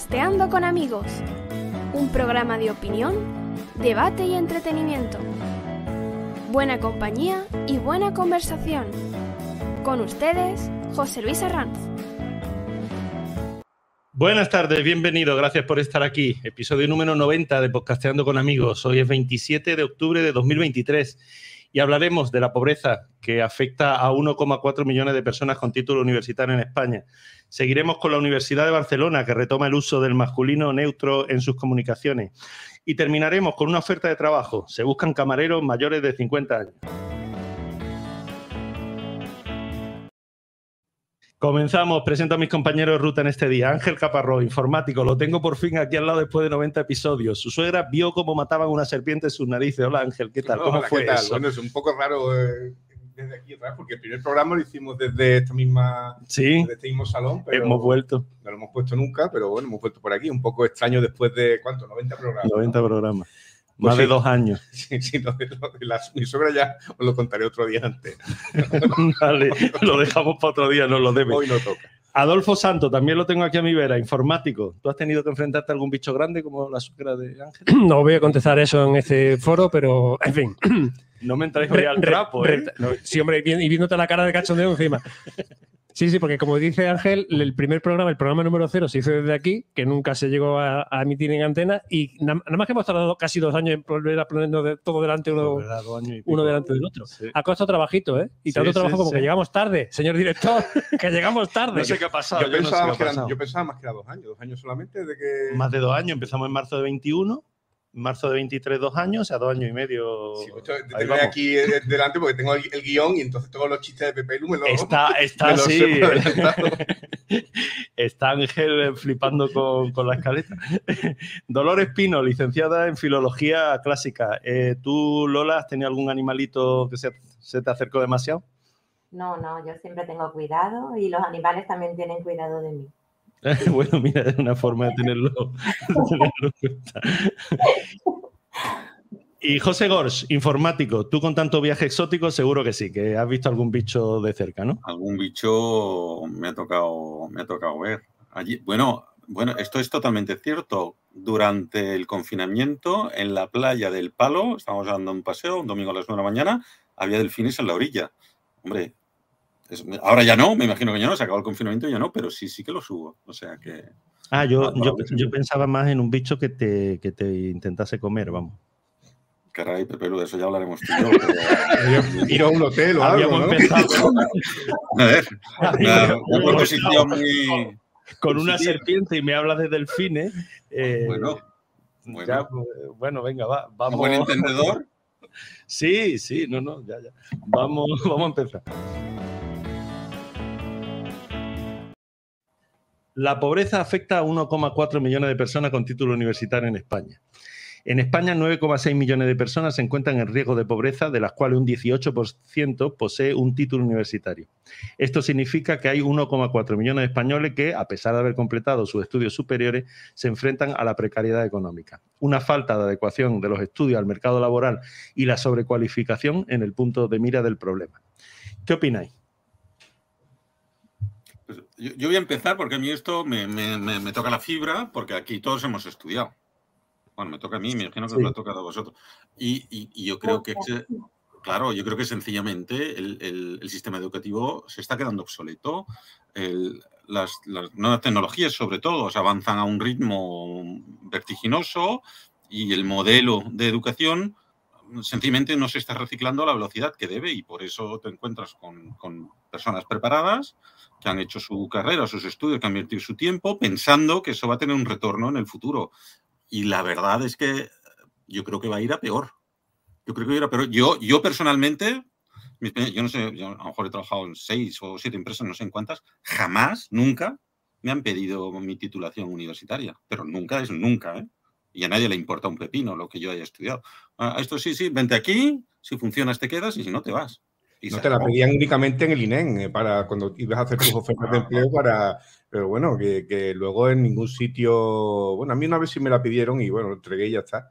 Podcasteando con amigos, un programa de opinión, debate y entretenimiento. Buena compañía y buena conversación. Con ustedes, José Luis Arranz. Buenas tardes, bienvenido, gracias por estar aquí. Episodio número 90 de Podcasteando con amigos. Hoy es 27 de octubre de 2023 y hablaremos de la pobreza que afecta a 1,4 millones de personas con título universitario en España. Seguiremos con la Universidad de Barcelona, que retoma el uso del masculino neutro en sus comunicaciones. Y terminaremos con una oferta de trabajo. Se buscan camareros mayores de 50 años. Comenzamos, presento a mis compañeros de ruta en este día. Ángel Caparrós, informático, lo tengo por fin aquí al lado después de 90 episodios. Su suegra vio cómo mataban una serpiente en sus narices. Hola Ángel, ¿qué tal? ¿Cómo fue eso? Bueno, es un poco raro eh, desde aquí atrás, porque el primer programa lo hicimos desde esta misma, sí, desde este mismo salón. Pero hemos vuelto. No lo hemos puesto nunca, pero bueno, hemos vuelto por aquí. Un poco extraño después de, ¿cuánto? 90 programas. 90 programas. Más Pues de sí. dos años. Sí, sí, lo de, lo de la- mi suegra ya os lo contaré otro día antes. vale, lo dejamos para otro día, no lo debe. Hoy no toca. Adolfo Santo, también lo tengo aquí a mi vera, informático. ¿Tú has tenido que enfrentarte a algún bicho grande como la suegra de Ángel? No voy a contestar eso en este foro, pero en fin. No me entráis hoy al Re- trapo, re- ¿eh? no, sí, hombre, y viéndote la cara de cachondeo encima. Sí, sí, porque como dice Ángel, el primer programa, el programa número cero, se hizo desde aquí, que nunca se llegó a, a emitir en antena, y na- nada más que hemos tardado casi dos años en volver a ponernos de- todo delante uno, delante del otro. Sí. Ha costado trabajito, ¿eh? Y tanto sí, trabajo como sí. que llegamos tarde, señor director, que llegamos tarde. No sé qué ha pasado. Yo, yo no sé pensaba qué más ha que eran- pasado. yo pensaba más que era dos años, dos años solamente de que. Más de dos años, empezamos en marzo de 21, en marzo de 23 dos años, o sea, dos años y medio. Sí, pues, te vamos. aquí eh, delante porque tengo el, el guion y entonces todos los chistes de Pepe Lu me los. Está, está los adelantado. Está Ángel eh, flipando con, con la escaleta. Dolores Pino, licenciada en Filología Clásica. Eh, ¿Tú, Lola, has tenido algún animalito que se, se te acercó demasiado? No, no, yo siempre tengo cuidado y los animales también tienen cuidado de mí. bueno, mira, es una forma de tenerlo. Y José Gors, informático, tú con tanto viaje exótico, seguro que sí, que has visto algún bicho de cerca, ¿no? algún bicho me ha tocado, me ha tocado ver. Allí, bueno, bueno, esto es totalmente cierto. Durante el confinamiento, en la playa del Palo, estábamos dando un paseo, un domingo a las 9 de la mañana, había delfines en la orilla. Hombre, es- ahora ya no, me imagino que ya no, se acabó el confinamiento y ya no, pero sí, sí que lo subo. O sea que. Ah, yo, Ah, yo, yo pensaba más en un bicho que te, que te intentase comer, vamos. Caray, Pepe, Lu, de eso ya hablaremos tú y yo. pero- Ir a un hotel o algo, ¿no? A ver, una, una Habíamos proposición muy. con una Sí. serpiente y me hablas de delfines. eh, Bueno, bueno. bueno, venga, va, un vamos. buen entendedor. Sí, sí, no, no, ya, ya. Vamos, vamos a empezar. La pobreza afecta a 1,4 millones de personas con título universitario en España. En España, 9,6 millones de personas se encuentran en riesgo de pobreza, de las cuales un 18% posee un título universitario. Esto significa que hay 1,4 millones de españoles que, a pesar de haber completado sus estudios superiores, se enfrentan a la precariedad económica. Una falta de adecuación de los estudios al mercado laboral y la sobrecualificación en el punto de mira del problema. ¿Qué opináis? Yo, yo voy a empezar porque a mí esto me, me- me- me toca la fibra, porque aquí todos hemos estudiado. Bueno, me toca a mí, me imagino que Sí. os lo ha tocado a vosotros. Y, y- y yo creo que, claro, yo creo que sencillamente el, el- el sistema educativo se está quedando obsoleto. El- las, las nuevas tecnologías, sobre todo, o sea, avanzan a un ritmo vertiginoso y el modelo de educación sencillamente no se está reciclando a la velocidad que debe y por eso te encuentras con, con personas preparadas que han hecho su carrera, sus estudios, que han invertido su tiempo pensando que eso va a tener un retorno en el futuro. Y la verdad es que yo creo que va a ir a peor. Yo creo que va peor. Yo, yo personalmente, yo no sé, yo a lo mejor he trabajado en seis o siete empresas, no sé en cuántas, jamás, nunca me han pedido mi titulación universitaria. Pero nunca es nunca, ¿eh? Y a nadie le importa un pepino lo que yo haya estudiado. Ah, esto sí, sí, vente aquí, si funcionas te quedas y si no te vas. Y No se te la pedían únicamente en el INEM, eh, para cuando ibas a hacer tus ofertas de empleo para. Pero bueno, que, que luego en ningún sitio. Bueno, a mí una vez sí me la pidieron y bueno, lo entregué y ya está.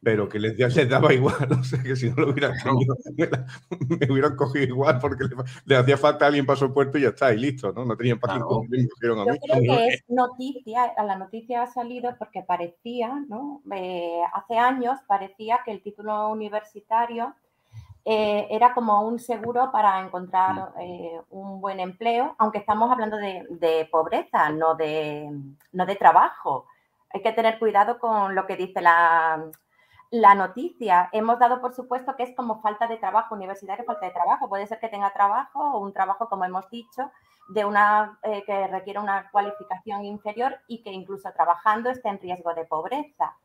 pero que les, les daba igual, o sea, que si no lo hubieran cogido, me, hubieran cogido igual porque le, hacía falta a alguien para su puerto y ya está, y listo, ¿no? No tenían para claro. qué me cogieron a mí. Yo creo que es noticia, la noticia ha salido porque parecía, ¿no? Eh, hace años parecía que el título universitario eh, era como un seguro para encontrar eh, un buen empleo, aunque estamos hablando de, de pobreza, no de, no de trabajo. Hay que tener cuidado con lo que dice la, la noticia. Hemos dado por supuesto que es como falta de trabajo, universitario, falta de trabajo. Puede ser que tenga trabajo o un trabajo, como hemos dicho, de una eh, que requiere una cualificación inferior y que incluso trabajando esté en riesgo de pobreza.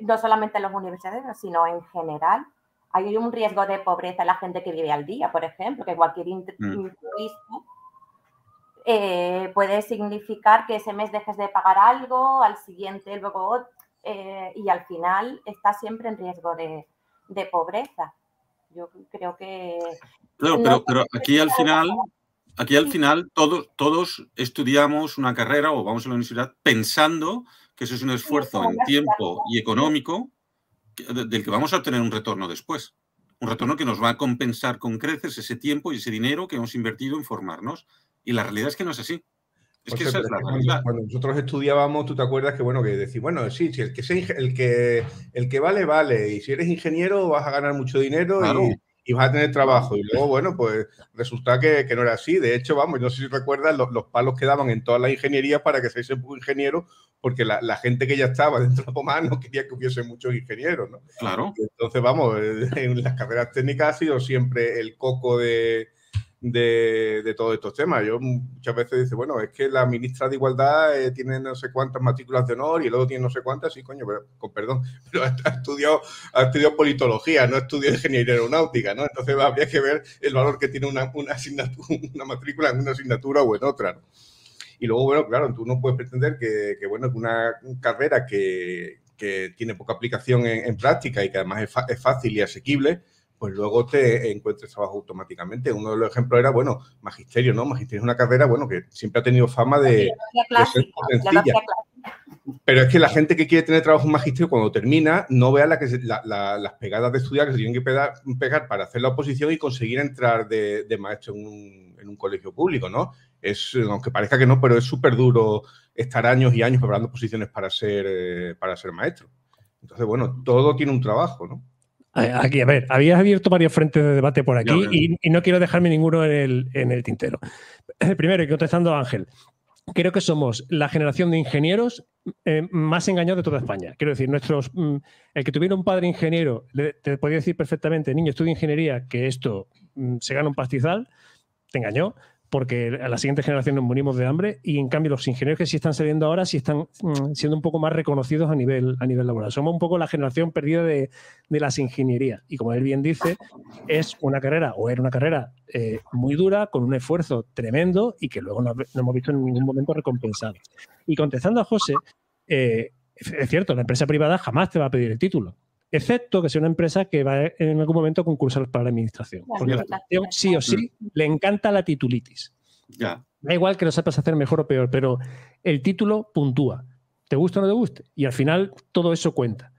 No solamente los universitarios, sino en general. Hay un riesgo de pobreza en la gente que vive al día, por ejemplo, que cualquier mm. eh, puede significar que ese mes dejes de pagar algo, al siguiente luego eh, y al final está siempre en riesgo de, pobreza. Yo creo que... pero, pero aquí al final, aquí al final todos, todos estudiamos una carrera o vamos a la universidad pensando que eso es un esfuerzo en tiempo y económico del que vamos a obtener un retorno después. Un retorno que nos va a compensar con creces ese tiempo y ese dinero que hemos invertido en formarnos. Y la realidad es que no es así. Es que cuando, nosotros estudiábamos, tú te acuerdas que, bueno, que decir, bueno, sí, sí el, que el, que, el que vale, vale. Y si eres ingeniero, vas a ganar mucho dinero y, vas a tener trabajo. Y luego, bueno, pues resulta que, no era así. De hecho, vamos, no sé si recuerdas los, palos que daban en todas las ingenierías para que se hiciese ingeniero, porque la, gente que ya estaba dentro de la no quería que hubiese muchos ingenieros, ¿no? Claro. entonces, vamos, en las carreras técnicas ha sido siempre el coco de de, todos estos temas. Yo muchas veces dice, bueno, es que la ministra de Igualdad eh, tiene no sé cuántas matrículas de honor y luego tiene no sé cuántas, sí, coño, pero, con perdón, pero ha estudiado, ha estudiado politología, no ha estudiado ingeniería aeronáutica, ¿no? Entonces habría que ver el valor que tiene una, una, una matrícula en una asignatura o en otra. Y luego, bueno, claro, tú no puedes pretender que, que bueno, una carrera que, que tiene poca aplicación en, práctica y que además es, es fácil y asequible, pues luego te encuentres trabajo automáticamente. Uno de los ejemplos era, bueno, magisterio, ¿no? Magisterio es una carrera, bueno, que siempre ha tenido fama de, ser sencilla. Pero es que la gente que quiere tener trabajo en magisterio, cuando termina, no vea la que las pegadas de estudiar que se tienen que pegar, pegar, para hacer la oposición y conseguir entrar de, maestro en un, colegio público, ¿no? Es, aunque parezca que no, pero es súper duro estar años y años preparando posiciones para ser, eh, para ser maestro. Entonces, bueno, todo tiene un trabajo, ¿no? Aquí, a ver, habías abierto varios frentes de debate por aquí y, no quiero dejarme ninguno en el, en el tintero. Primero, y contestando a Ángel, creo que somos la generación de ingenieros eh, más engañados de toda España. Quiero decir, nuestros, mm, el que tuviera un padre ingeniero, te podía decir perfectamente, niño, estudia ingeniería, que esto mm, se gana un pastizal, te engañó porque a la siguiente generación nos morimos de hambre y en cambio los ingenieros que sí están saliendo ahora sí están mm, siendo un poco más reconocidos a nivel, a nivel laboral. Somos un poco la generación perdida de, las ingenierías y como él bien dice, es una carrera o era una carrera eh, muy dura, con un esfuerzo tremendo y que luego no, hemos visto en ningún momento recompensado. Y contestando a José, eh, es cierto, la empresa privada jamás te va a pedir el título excepto que sea una empresa que va en algún momento a concursar para la administración. porque la administración sí o sí le encanta la titulitis. Ya. Da igual que lo sepas hacer mejor o peor, pero el título puntúa. ¿Te gusta o no te guste? Y al final todo eso cuenta.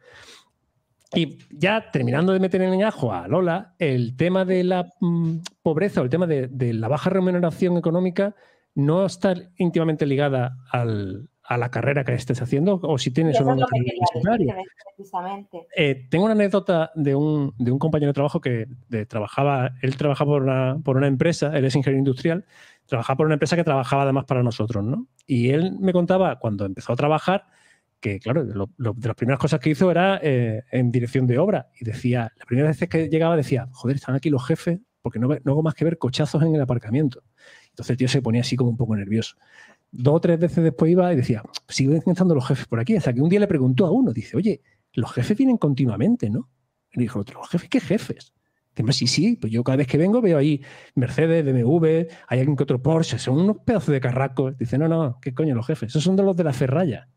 Y ya terminando de meter en el ajo a Lola, el tema de la mm, pobreza o el tema de, de, la baja remuneración económica no está íntimamente ligada al, a la carrera que estés haciendo o si tienes una carrera eh, tengo una anécdota de un, de un, compañero de trabajo que trabajaba, él trabajaba por una, por una, empresa, él es ingeniero industrial, trabajaba por una empresa que trabajaba además para nosotros, ¿no? Y él me contaba cuando empezó a trabajar que, claro, lo, de las primeras cosas que hizo era eh, en dirección de obra y decía, las primeras veces que llegaba decía, joder, están aquí los jefes porque no, no hago más que ver cochazos en el aparcamiento. Entonces el tío se ponía así como un poco nervioso dos o tres veces después iba y decía, siguen pensando los jefes por aquí. Hasta que un día le preguntó a uno, dice, oye, los jefes vienen continuamente, ¿no? Y dijo otro, ¿los jefes qué jefes? Dice, sí, sí, pues yo cada vez que vengo veo ahí Mercedes, BMW, hay alguien que otro Porsche, son unos pedazos de carracos. Dice, no, no, ¿qué coño los jefes? Esos son de los de la ferralla,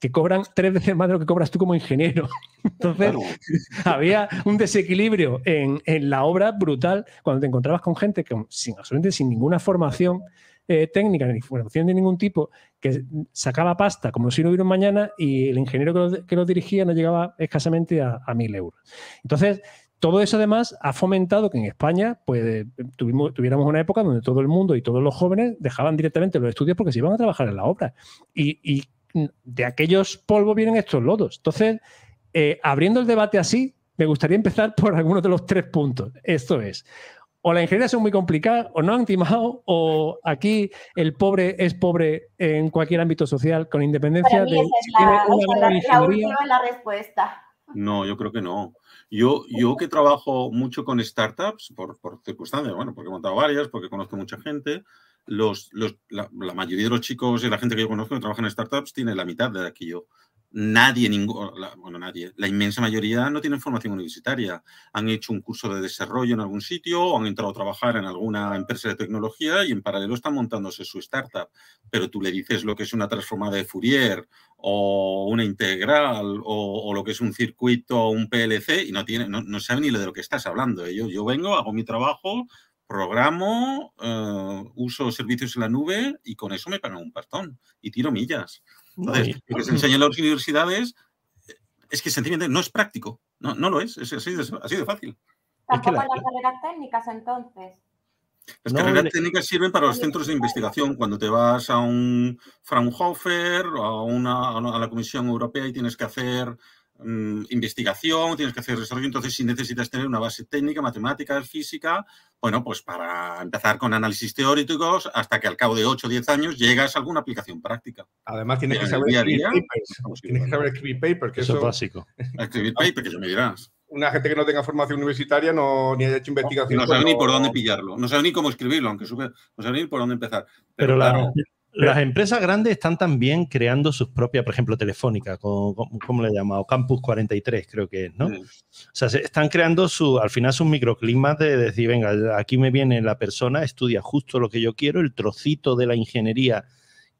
que cobran tres veces más de lo que cobras tú como ingeniero. Entonces, había un desequilibrio en, en, la obra brutal cuando te encontrabas con gente que, sin, absolutamente sin ninguna formación eh, técnica ni formación de ningún tipo, que sacaba pasta como si no hubiera un mañana y el ingeniero que lo, que lo dirigía no llegaba escasamente a, 1.000 euros. Entonces, todo eso además ha fomentado que en España pues, tuviéramos una época donde todo el mundo y todos los jóvenes dejaban directamente los estudios porque se iban a trabajar en la obra. Y, y de aquellos polvos vienen estos lodos. Entonces, eh, abriendo el debate así, me gustaría empezar por algunos de los tres puntos. Esto es, o la ingeniería son muy complicadas, o no han timado, o aquí el pobre es pobre en cualquier ámbito social, con independencia de la respuesta. No, yo creo que no. Yo, yo que trabajo mucho con startups, por, por circunstancias, bueno, porque he montado varias, porque conozco mucha gente, los, los, la, la, mayoría de los chicos y la gente que yo conozco que trabaja en startups tiene la mitad de aquí yo nadie, bueno, nadie, la inmensa mayoría no tienen formación universitaria. Han hecho un curso de desarrollo en algún sitio o han entrado a trabajar en alguna empresa de tecnología y en paralelo están montándose su startup. Pero tú le dices lo que es una transformada de Fourier o una integral o, lo que es un circuito o un PLC y no, tiene, no, no sabe ni de lo que estás hablando. Yo, yo vengo, hago mi trabajo, programo, uh, uso servicios en la nube y con eso me pagan un partón y tiro millas. Entonces, lo que se enseña en las universidades es que sencillamente no es práctico. No, no lo es, es así de, así de fácil. Tampoco es que la... las carreras técnicas, entonces. Las no, carreras técnicas sirven para los centros de investigación. Cuando te vas a un Fraunhofer o a, una, a la Comisión Europea y tienes que hacer um, investigación, tienes que hacer desarrollo, entonces si necesitas tener una base técnica, matemáticas, física, bueno, pues para empezar con análisis teóricos hasta que al cabo de 8 o 10 años llegas a alguna aplicación práctica. Además tienes que saber escribir papers. Tienes que saber escribir papers. Que eso, eso es básico. Escribir papers, que ya me dirás una gente que no tenga formación universitaria no, ni haya hecho investigación. No, no sabe ni por dónde pillarlo, no sabe ni cómo escribirlo, aunque sube, no sabe ni por dónde empezar. Pero, Pero claro, la, las empresas grandes están también creando sus propias, por ejemplo, Telefónica, como, como le he llamado? Campus 43, creo que es, ¿no? O sea, están creando su, al final sus microclimas de decir, venga, aquí me viene la persona, estudia justo lo que yo quiero, el trocito de la ingeniería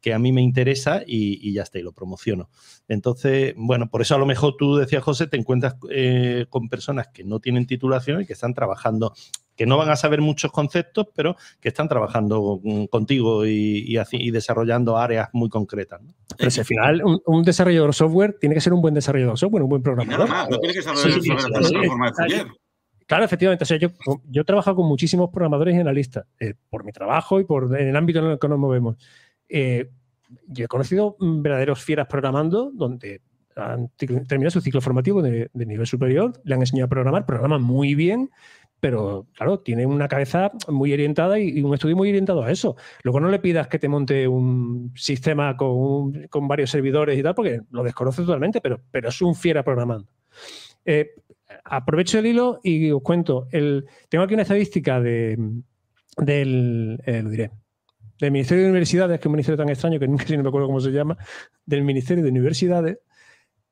que a mí me interesa y, y, ya está, y lo promociono. Entonces, bueno, por eso a lo mejor tú decías, José, te encuentras eh, con personas que no tienen titulación y que están trabajando que no van a saber muchos conceptos, pero que están trabajando contigo y, y, y desarrollando áreas muy concretas. ¿no? Pero si al final un, un, desarrollador de software tiene que ser un buen desarrollador de software, un buen programador. Nada, no tiene que saber, sí, sí, sí, la forma de. Claro, efectivamente. O sea, yo, yo he trabajado con muchísimos programadores y analistas, eh, por mi trabajo y por en el ámbito en el que nos movemos. Eh, yo he conocido verdaderos fieras programando donde han terminado su ciclo formativo de, de nivel superior, le han enseñado a programar, programan muy bien, pero claro, tiene una cabeza muy orientada y, y, un estudio muy orientado a eso. Luego no le pidas que te monte un sistema con, un, con varios servidores y tal, porque lo desconoce totalmente, pero, pero es un fiera programando. Eh, aprovecho el hilo y os cuento. El, tengo aquí una estadística de, del, eh, lo diré, del Ministerio de Universidades, que es un ministerio tan extraño que nunca si no me acuerdo cómo se llama, del Ministerio de Universidades.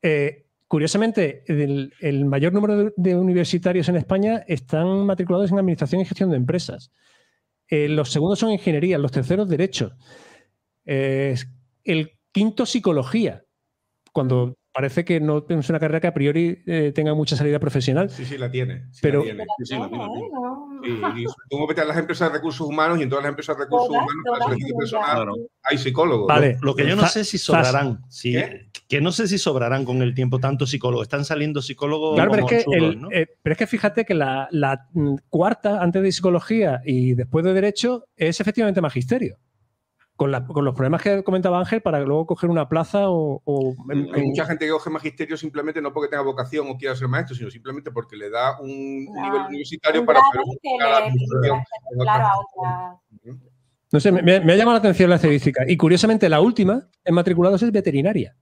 Eh, Curiosamente, el, mayor número de, de, universitarios en España están matriculados en Administración y Gestión de Empresas. Eh, los segundos son Ingeniería, los terceros Derecho. Eh, el quinto Psicología, cuando parece que no es una carrera que a priori eh, tenga mucha salida profesional. Sí, sí, la tiene. Sí pero, la tiene. Sí, sí, la tiene. Sí, y tú metes a las empresas de recursos humanos y en todas las empresas de recursos humanos, para selección personal, claro. hay psicólogos. Vale, lo, lo que yo no sé si sobrarán. Sí, que no sé si sobrarán con el tiempo tanto psicólogos. Están saliendo psicólogos. Claro, pero es, que churros, el, ¿no? eh, pero es que fíjate que la, la cuarta, antes de psicología y después de derecho, es efectivamente magisterio con, la, con, los problemas que comentaba Ángel para luego coger una plaza o... o en, Hay mucha gente que coge magisterio simplemente no porque tenga vocación o quiera ser maestro, sino simplemente porque le da un nivel universitario para hacer un, claro, No sé, me, me, ha llamado la atención la estadística. Y curiosamente, la última en matriculados es veterinaria.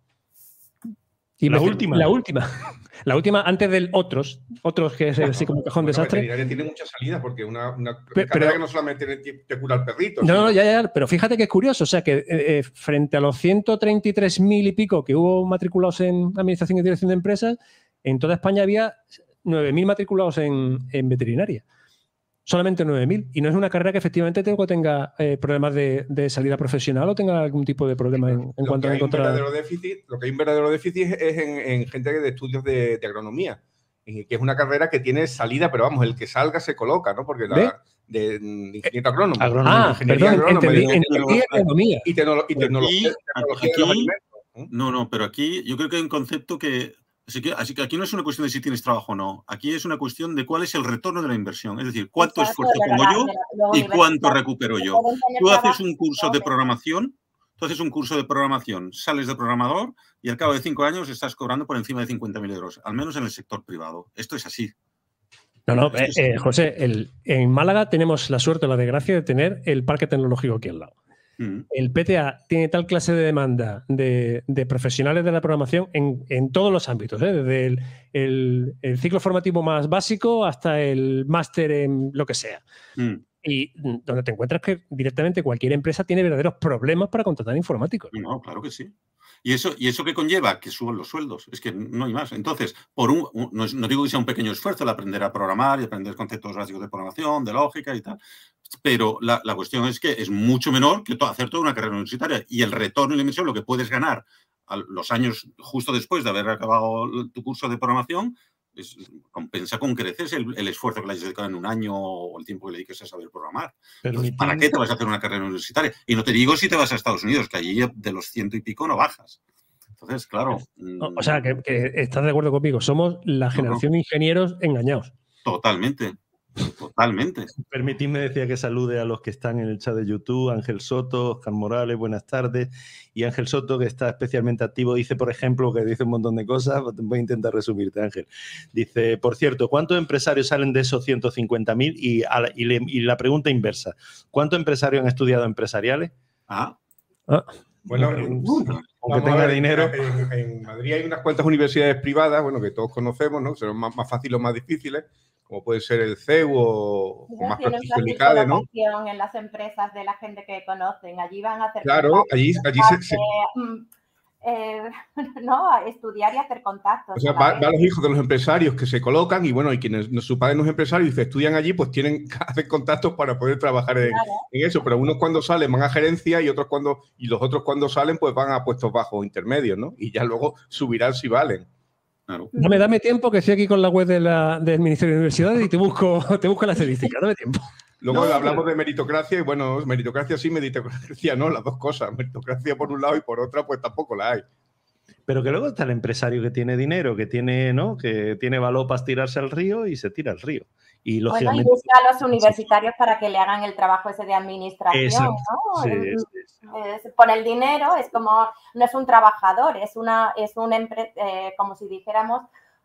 Y la última. La última. La última antes del otros, otros que es así como cajón bueno, desastre. La tiene mucha salida porque una, una pero, pero, que no solamente tiene que curar perritos. No, no, ya, ya, pero fíjate que es curioso, o sea que eh, eh frente a los 133 mil y pico que hubo matriculados en Administración y Dirección de Empresas, en toda España había 9.000 matriculados en, en veterinaria solamente 9.000. Y no es una carrera que efectivamente tengo, tenga eh, problemas de, de, salida profesional o tenga algún tipo de problema en, en cuanto a encontrar. Déficit, lo que hay un verdadero déficit es en, en gente de estudios de, de, agronomía, que es una carrera que tiene salida, pero vamos, el que salga se coloca, ¿no? Porque la, de, de ingeniero agrónomo. Agrónomo. Ah, ingeniería perdón, agrónoma, entendí, de- entendí economía. y, tecnolo- y Aquí- tecnología, tecnología de los aquí- alimentos. No, no, pero aquí yo creo que hay un concepto que así, que. así que aquí no es una cuestión de si tienes trabajo o no. Aquí es una cuestión de cuál es el retorno de la inversión. Es decir, cuánto Exacto, esfuerzo pongo yo la- y cuánto recupero yo. Tú haces un curso de programación, tú haces un curso de programación, sales de programador y al cabo de cinco años estás cobrando por encima de 50.000 euros, al menos en el sector privado. Esto es así. No, no, eh, eh, José, el- en Málaga tenemos la suerte o la desgracia de tener el parque tecnológico aquí al lado. Mm. El PTA tiene tal clase de demanda de, de profesionales de la programación en, en todos los ámbitos, ¿eh? desde el, el- el ciclo formativo más básico hasta el máster en lo que sea. Mm. Y donde te encuentras que directamente cualquier empresa tiene verdaderos problemas para contratar informáticos. No, claro que sí. ¿Y eso, ¿Y eso qué conlleva? Que suban los sueldos. Es que no hay más. Entonces, por un, no digo que sea un pequeño esfuerzo el aprender a programar y aprender conceptos básicos de programación, de lógica y tal, pero la, la cuestión es que es mucho menor que to- hacer toda una carrera universitaria. Y el retorno y la inversión, lo que puedes ganar a los años justo después de haber acabado tu curso de programación, es- compensa con creces el, el esfuerzo que le hayas dedicado en un año o el tiempo que le dediques a saber programar. Entonces, ¿Para qué te vas a hacer una carrera universitaria? Y no te digo si te vas a Estados Unidos, que allí de los ciento y pico no bajas. Entonces, claro. O, o sea, que, que estás de acuerdo conmigo, somos la generación de ingenieros engañados. Totalmente. Totalmente. Permitidme decía que salude a los que están en el chat de YouTube, Ángel Soto, Oscar Morales, buenas tardes. Y Ángel Soto, que está especialmente activo, dice, por ejemplo, que dice un montón de cosas, voy a intentar resumirte, Ángel. Dice, por cierto, ¿cuántos empresarios salen de esos 150.000? Y, la- y, le- y la pregunta inversa, ¿cuántos empresarios han estudiado empresariales? Ah, Bueno, Aunque Vamos a tenga ver, dinero. En, en Madrid hay unas cuantas universidades privadas, bueno, que todos conocemos, ¿no? Son más, más fáciles o más difíciles, como puede ser el CEU o, o más fácil ICADE, ¿no? en las empresas de la gente que conocen. Allí van a hacer Claro, allí, allí se, se- mm, eh, no, a estudiar y hacer contactos. o sea, la va- van los hijos de los empresarios que se colocan y bueno, y quienes su padre no es empresario y se estudian allí, pues tienen que hacer contactos para poder trabajar en, Claro. en eso. Pero unos cuando salen van a gerencia y otros cuando, y los otros cuando salen, pues van a puestos bajos intermedios, ¿no? Y ya luego subirán si valen. Claro. Dame, dame tiempo que estoy aquí con la web de la- del Ministerio de Universidades y te busco, te busco la estadística. Dame tiempo. Luego No, hablamos de meritocracia y bueno, meritocracia sí, meritocracia no, las dos cosas. Meritocracia por un lado y por otra, pues tampoco la hay. Pero que luego está el empresario que tiene dinero, que tiene, ¿no? Que tiene valor para tirarse al río y se tira al río. Y Bueno, y lógicamente. busca a los universitarios para que le hagan el trabajo ese de administración, Exacto, ¿no? sí, es- pone el dinero, es como, no es un trabajador, es una, es un empre- eh, como si dijéramos.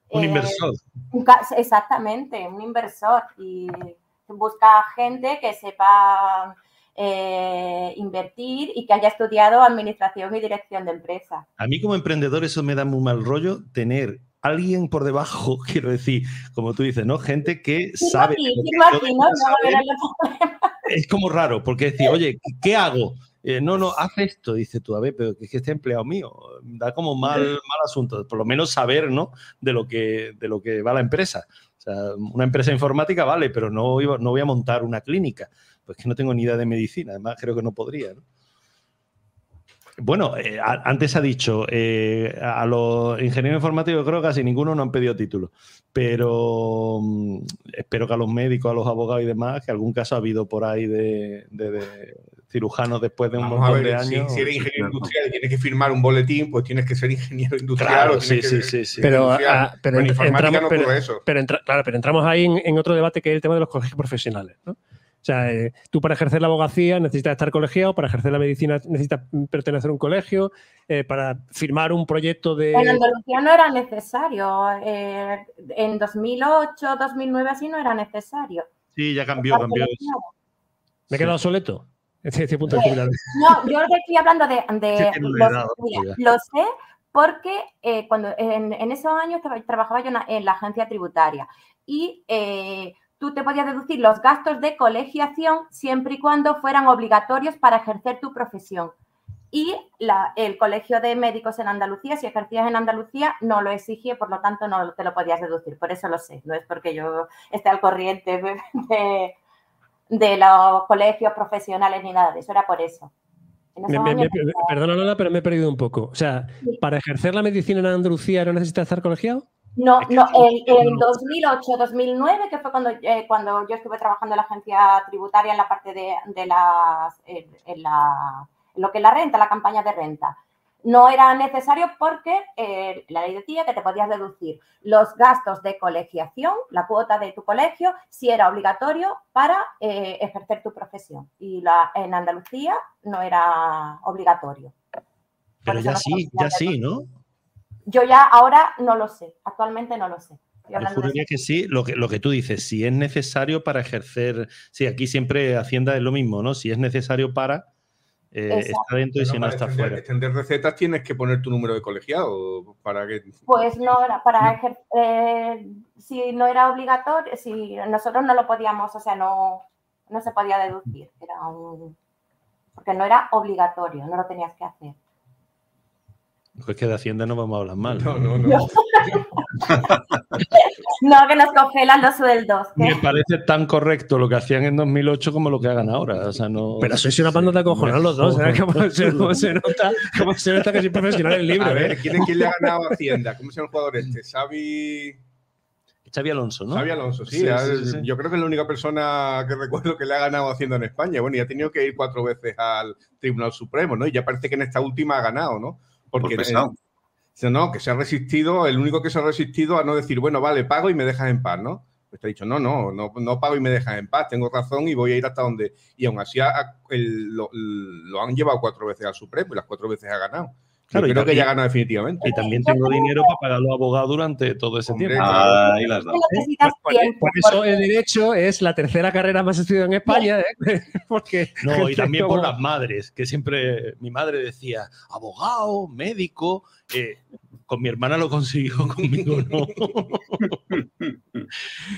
Un eh, inversor. un exactamente, un inversor. Y busca gente que sepa eh, invertir y que haya estudiado administración y dirección de empresas. A mí como emprendedor eso me da muy mal rollo tener alguien por debajo, quiero decir, como tú dices, ¿no? Gente que sabe... Es como raro, porque decir, oye, ¿qué hago? Eh, no, no, haz esto, dice tú, a ver, pero que es que este empleado mío, da como mal, mal asunto, por lo menos saber, ¿no? De lo que, de lo que va la empresa. O sea, una empresa informática vale, pero no, iba- no voy a montar una clínica, pues que no tengo ni idea de medicina, además creo que no podría, ¿no? Bueno, eh, a- antes ha dicho, eh, a los ingenieros informáticos creo que casi ninguno no han pedido título, pero mm, espero que a los médicos, a los abogados y demás, que algún caso ha habido por ahí de, de- de cirujanos después de un Vamos a montón de si, años. si eres ingeniero industrial y tienes que firmar un boletín, pues tienes que ser ingeniero industrial. Claro, o sí, tienes sí, sí, sí. Pero, industrial. ah, pero informática entramos, no pero-. Pero entra- claro, pero entramos ahí en, en otro debate que es el tema de los colegios profesionales. ¿no? O sea, eh, tú para ejercer la abogacía necesitas estar colegiado, para ejercer la medicina necesitas pertenecer a un colegio, eh, para firmar un proyecto de... En Andalucía no era necesario. eh, en 2008, 2009 así no era necesario. Sí, ya cambió, cambió. ¿Me he quedado obsoleto? Este, este punto de jubilar. No, yo estoy hablando de... de Sí, edad, mira, lo sé porque eh, cuando en, en esos años traba- trabajaba yo en la, en la agencia tributaria y eh, tú te podías deducir los gastos de colegiación siempre y cuando fueran obligatorios para ejercer tu profesión. Y la- el Colegio de Médicos en Andalucía, si ejercías en Andalucía, no lo exigía, por lo tanto no te lo podías deducir. Por eso lo sé, no es porque yo esté al corriente de, de- de los colegios profesionales ni nada de eso, era por eso. Me- me- me- perdona, Lola, pero me he perdido un poco. O sea, ¿para ejercer la medicina en Andalucía no necesitas estar colegiado? No, no, en 2008-2009, que fue cuando, eh, cuando yo estuve trabajando en la agencia tributaria en la parte de, las, en, la, lo que es la renta, la campaña de renta. No era necesario porque eh, la ley decía que te podías deducir los gastos de colegiación, la cuota de tu colegio, si era obligatorio para eh, ejercer tu profesión. Y la, en Andalucía no era obligatorio. Pero ya sí, ya sí, ¿no? Yo ya ahora no lo sé, actualmente no lo sé. Yo juraría que sí, lo que, lo que tú dices, si es necesario para ejercer, sí, aquí siempre Hacienda es lo mismo, ¿no? Si es necesario para, eh, está dentro y si no está fuera. extender recetas tienes que poner tu número de colegiado para que... Pues no, para ejercer, eh, si no era obligatorio, si nosotros no lo podíamos, o sea, no, no se podía deducir, era un, porque no era obligatorio, no lo tenías que hacer. Pues que de Hacienda no vamos a hablar mal. No, no, no. no, que nos congelan los sueldos. Me parece tan correcto lo que hacían en 2008 como lo que hagan ahora. O sea, no... Pero sois una banda de acojonar los dos. ¿eh? ¿Cómo, se, nota, ¿Cómo se nota que soy profesional en libre? A ver, ¿eh? ¿quién, ¿quién, le ha ganado a Hacienda? ¿Cómo se llama el jugador este? Xavi... Xavi Alonso, ¿no? Xavi Alonso, sí, Yo creo que es la única persona que recuerdo que le ha ganado Hacienda en España. Bueno, y ha tenido que ir cuatro veces al Tribunal Supremo, ¿no? Y ya parece que en esta última ha ganado, ¿no? Porque no, que se ha resistido, el único que se ha resistido a no decir, bueno, vale, pago y me dejas en paz, ¿no? Pues te ha dicho, no, no, no, no pago y me dejas en paz, tengo razón y voy a ir hasta donde. Y aún así lo, han llevado cuatro veces al Supremo y las cuatro veces ha ganado. Claro, creo que ya gana definitivamente. Y también tengo dinero para pagar a los abogados durante todo ese tiempo. Ah, las Por, eso el derecho es la tercera carrera más estudiada en España. ¿eh? Porque no, y también por las madres, que siempre mi madre decía, abogado, médico, eh, con mi hermana lo consiguió, conmigo no.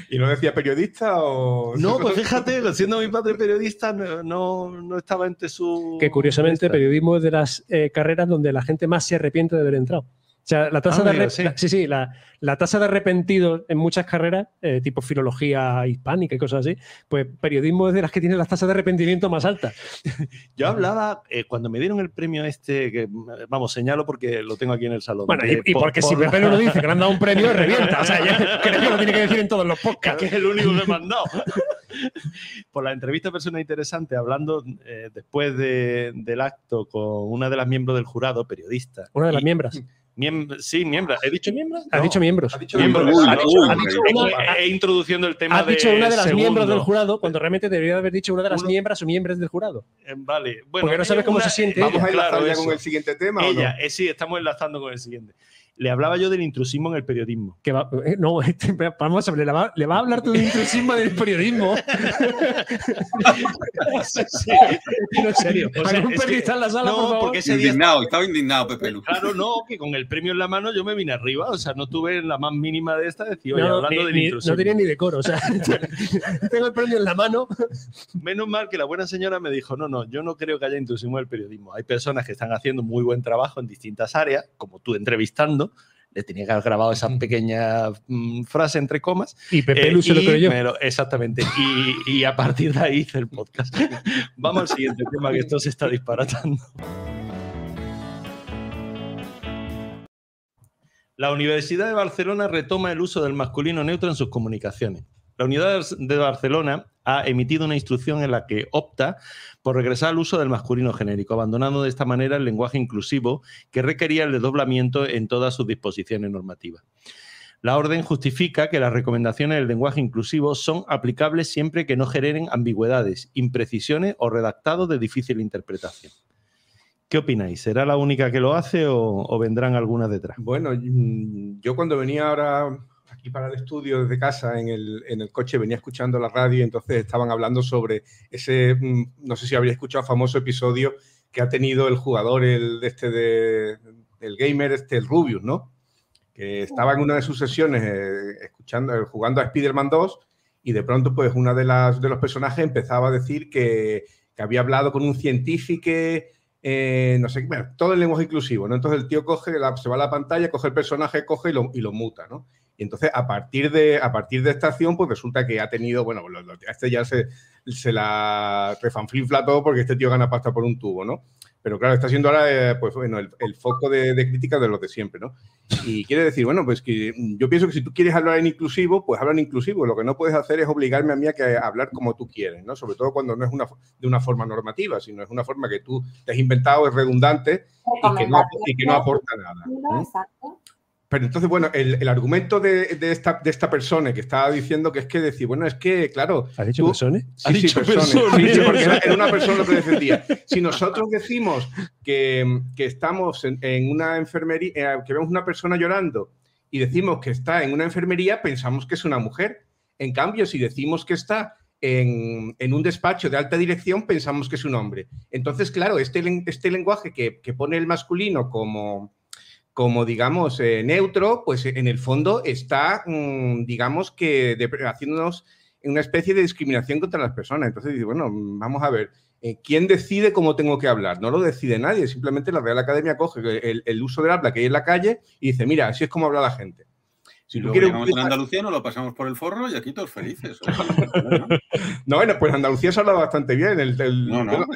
¿Y no decía periodista o...? No, pues fíjate, siendo mi padre periodista, no, no, estaba entre su... Que curiosamente periodismo es de las eh, carreras donde la gente más se arrepiente de haber entrado. O sea, la tasa, ah, de, sí. sí, la, la, tasa de arrepentidos en muchas carreras, eh, tipo filología hispánica y cosas así, pues periodismo es de las que tiene las tasas de arrepentimiento más altas. Yo hablaba, eh, cuando me dieron el premio este, que vamos, señalo porque lo tengo aquí en el salón. Bueno, y, porque si Pepe no lo dice que le han dado un premio, revienta. O sea, ya, creo que lo tiene que decir en todos los podcasts. Que es el único que me han dado. Por la entrevista persona interesante, hablando eh, después del acto con una de las miembros del jurado, periodista. Una de las miembros sí, miembros. ¿He dicho miembros? Ha dicho miembros. Ha dicho miembros. ha dicho, introduciendo el tema. Ha dicho una de las miembros del jurado cuando realmente debería haber dicho una de las miembros o miembros del jurado. Eh, vale. Bueno, Porque no sabes cómo se siente. Vamos a enlazar ya con el siguiente tema. Ella, eh, sí, estamos enlazando con el siguiente. Le hablaba yo del intrusismo en el periodismo. Que eh, no, este, vamos a ver, ¿le va, ¿le va, a hablar tú del intrusismo en el periodismo? sí, no, en serio. O sea, un periodista en la sala, no, por favor. Porque ese indignado, estaba indignado Pepe Lu. Claro, no, que con el premio en la mano yo me vine arriba, o sea, no tuve la más mínima de esta, decía, oye, hablando del intrusismo. No tenía ni decoro, o sea, tengo el premio en la mano. Menos mal que la buena señora me dijo, no, no, yo no creo que haya intrusismo en el periodismo. Hay personas que están haciendo muy buen trabajo en distintas áreas, como tú entrevistando, le tenía que haber grabado esa pequeña mm, frase entre comas. Y Pepe Lu se lo creyó. exactamente. Y, a partir de ahí hice el podcast. Vamos al siguiente tema, que esto se está disparatando. La Universidad de Barcelona retoma el uso del masculino neutro en sus comunicaciones. La Unidad de Barcelona ha emitido una instrucción en la que opta por regresar al uso del masculino genérico, abandonando de esta manera el lenguaje inclusivo que requería el desdoblamiento en todas sus disposiciones normativas. La orden justifica que las recomendaciones del lenguaje inclusivo son aplicables siempre que no generen ambigüedades, imprecisiones o redactados de difícil interpretación. ¿Qué opináis? ¿Será la única que lo hace o, o vendrán algunas detrás? Bueno, yo cuando venía ahora aquí para el estudio desde casa, en el, en el coche, venía escuchando la radio y entonces estaban hablando sobre ese, mm, no sé si habría escuchado, famoso episodio que ha tenido el jugador, el este de, el gamer, este, el Rubius, ¿no? Que estaba en una de sus sesiones eh, escuchando, eh, jugando a Spider-Man 2 y de pronto, pues, una de las de los personajes empezaba a decir que, que había hablado con un científico, eh, no sé, bueno, todo el lenguaje inclusivo, ¿no? Entonces el tío coge, se va a la pantalla, coge el personaje, coge y lo, y lo muta, ¿no? Y entonces, a partir de, a partir de esta acción, pues resulta que ha tenido, bueno, este ya se, se la refanflinfla todo porque este tío gana pasta por un tubo, ¿no? pero claro, está siendo ahora, eh, pues bueno, el, foco de, crítica de los de siempre, ¿no? Y quiere decir, bueno, pues que yo pienso que si tú quieres hablar en inclusivo, pues habla en inclusivo. Lo que no puedes hacer es obligarme a mí a, que, hablar como tú quieres, ¿no? Sobre todo cuando no es una, de una forma normativa, sino es una forma que tú te has inventado, es redundante y que no, y que no aporta nada. Exacto. Pero entonces, bueno, el, argumento de, esta, de esta persona que estaba diciendo que es que decir, bueno, es que, claro. ¿Ha dicho persona? Sí, sí, dicho persona. Sí, porque era, una persona que defendía. Si nosotros decimos que, estamos en, una enfermería, eh, que vemos una persona llorando y decimos que está en una enfermería, pensamos que es una mujer. En cambio, si decimos que está en, un despacho de alta dirección, pensamos que es un hombre. Entonces, claro, este, este lenguaje que, que pone el masculino como como digamos eh, neutro, pues en el fondo está, mm, digamos que haciéndonos una especie de discriminación contra las personas. Entonces bueno, vamos a ver, eh, ¿quién decide cómo tengo que hablar? No lo decide nadie, simplemente la Real Academia coge el, el uso del habla que hay en la calle y dice, mira, así es como habla la gente. Si lo quieres en Andalucía, nos lo pasamos por el forro y aquí todos felices. no, bueno, pues Andalucía se habla bastante bien. El,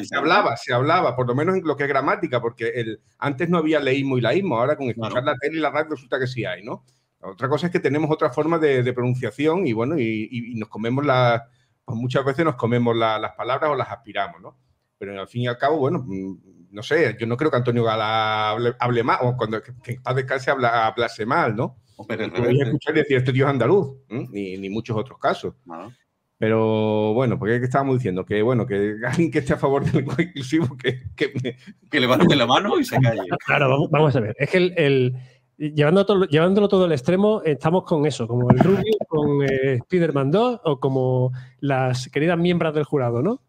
se hablaba, se hablaba, por lo menos en lo que es gramática, porque el, antes no había leísmo y laísmo, ahora con escuchar la tele y la radio resulta que sí hay, ¿no? Otra cosa es que tenemos otra forma de, pronunciación y bueno, y, nos comemos las, pues muchas veces nos comemos las palabras o las aspiramos, ¿no? Pero al fin y al cabo, bueno, mm, no sé, yo no creo que Antonio Gala hable, mal, o cuando que, que descanse habla, hablase mal, ¿no? Pero escuchar decir este tío es andaluz, ni, ni, muchos otros casos. Pero bueno, porque que estábamos diciendo que bueno, que alguien que esté a favor del lenguaje inclusivo que, que, levante la mano y se calle. Claro, vamos, a ver. Es que el, llevándolo, todo, llevándolo todo al extremo, estamos con eso, como el Rubio con eh, Spider-Man 2 o como las queridas miembros del jurado, ¿no?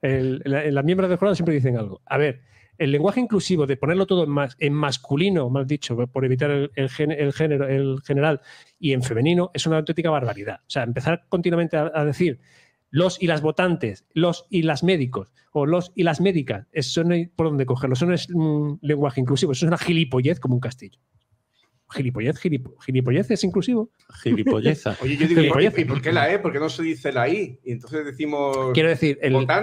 las miembros del jurado siempre dicen algo. A ver, el lenguaje inclusivo, de ponerlo todo en, masculino, mal dicho, por evitar el, género, el general, y en femenino, es una auténtica barbaridad. O sea, empezar continuamente a, decir los y las votantes, los y las médicos, o los y las médicas, eso no hay por dónde cogerlo. Eso no es un lenguaje inclusivo, eso es una gilipollez como un castillo. Gilipollez, gilipollez es inclusivo. Gilipolleza. Oye, yo digo, ¿y por qué la E? ¿Por qué no se dice la I? Y entonces decimos. Quiero decir,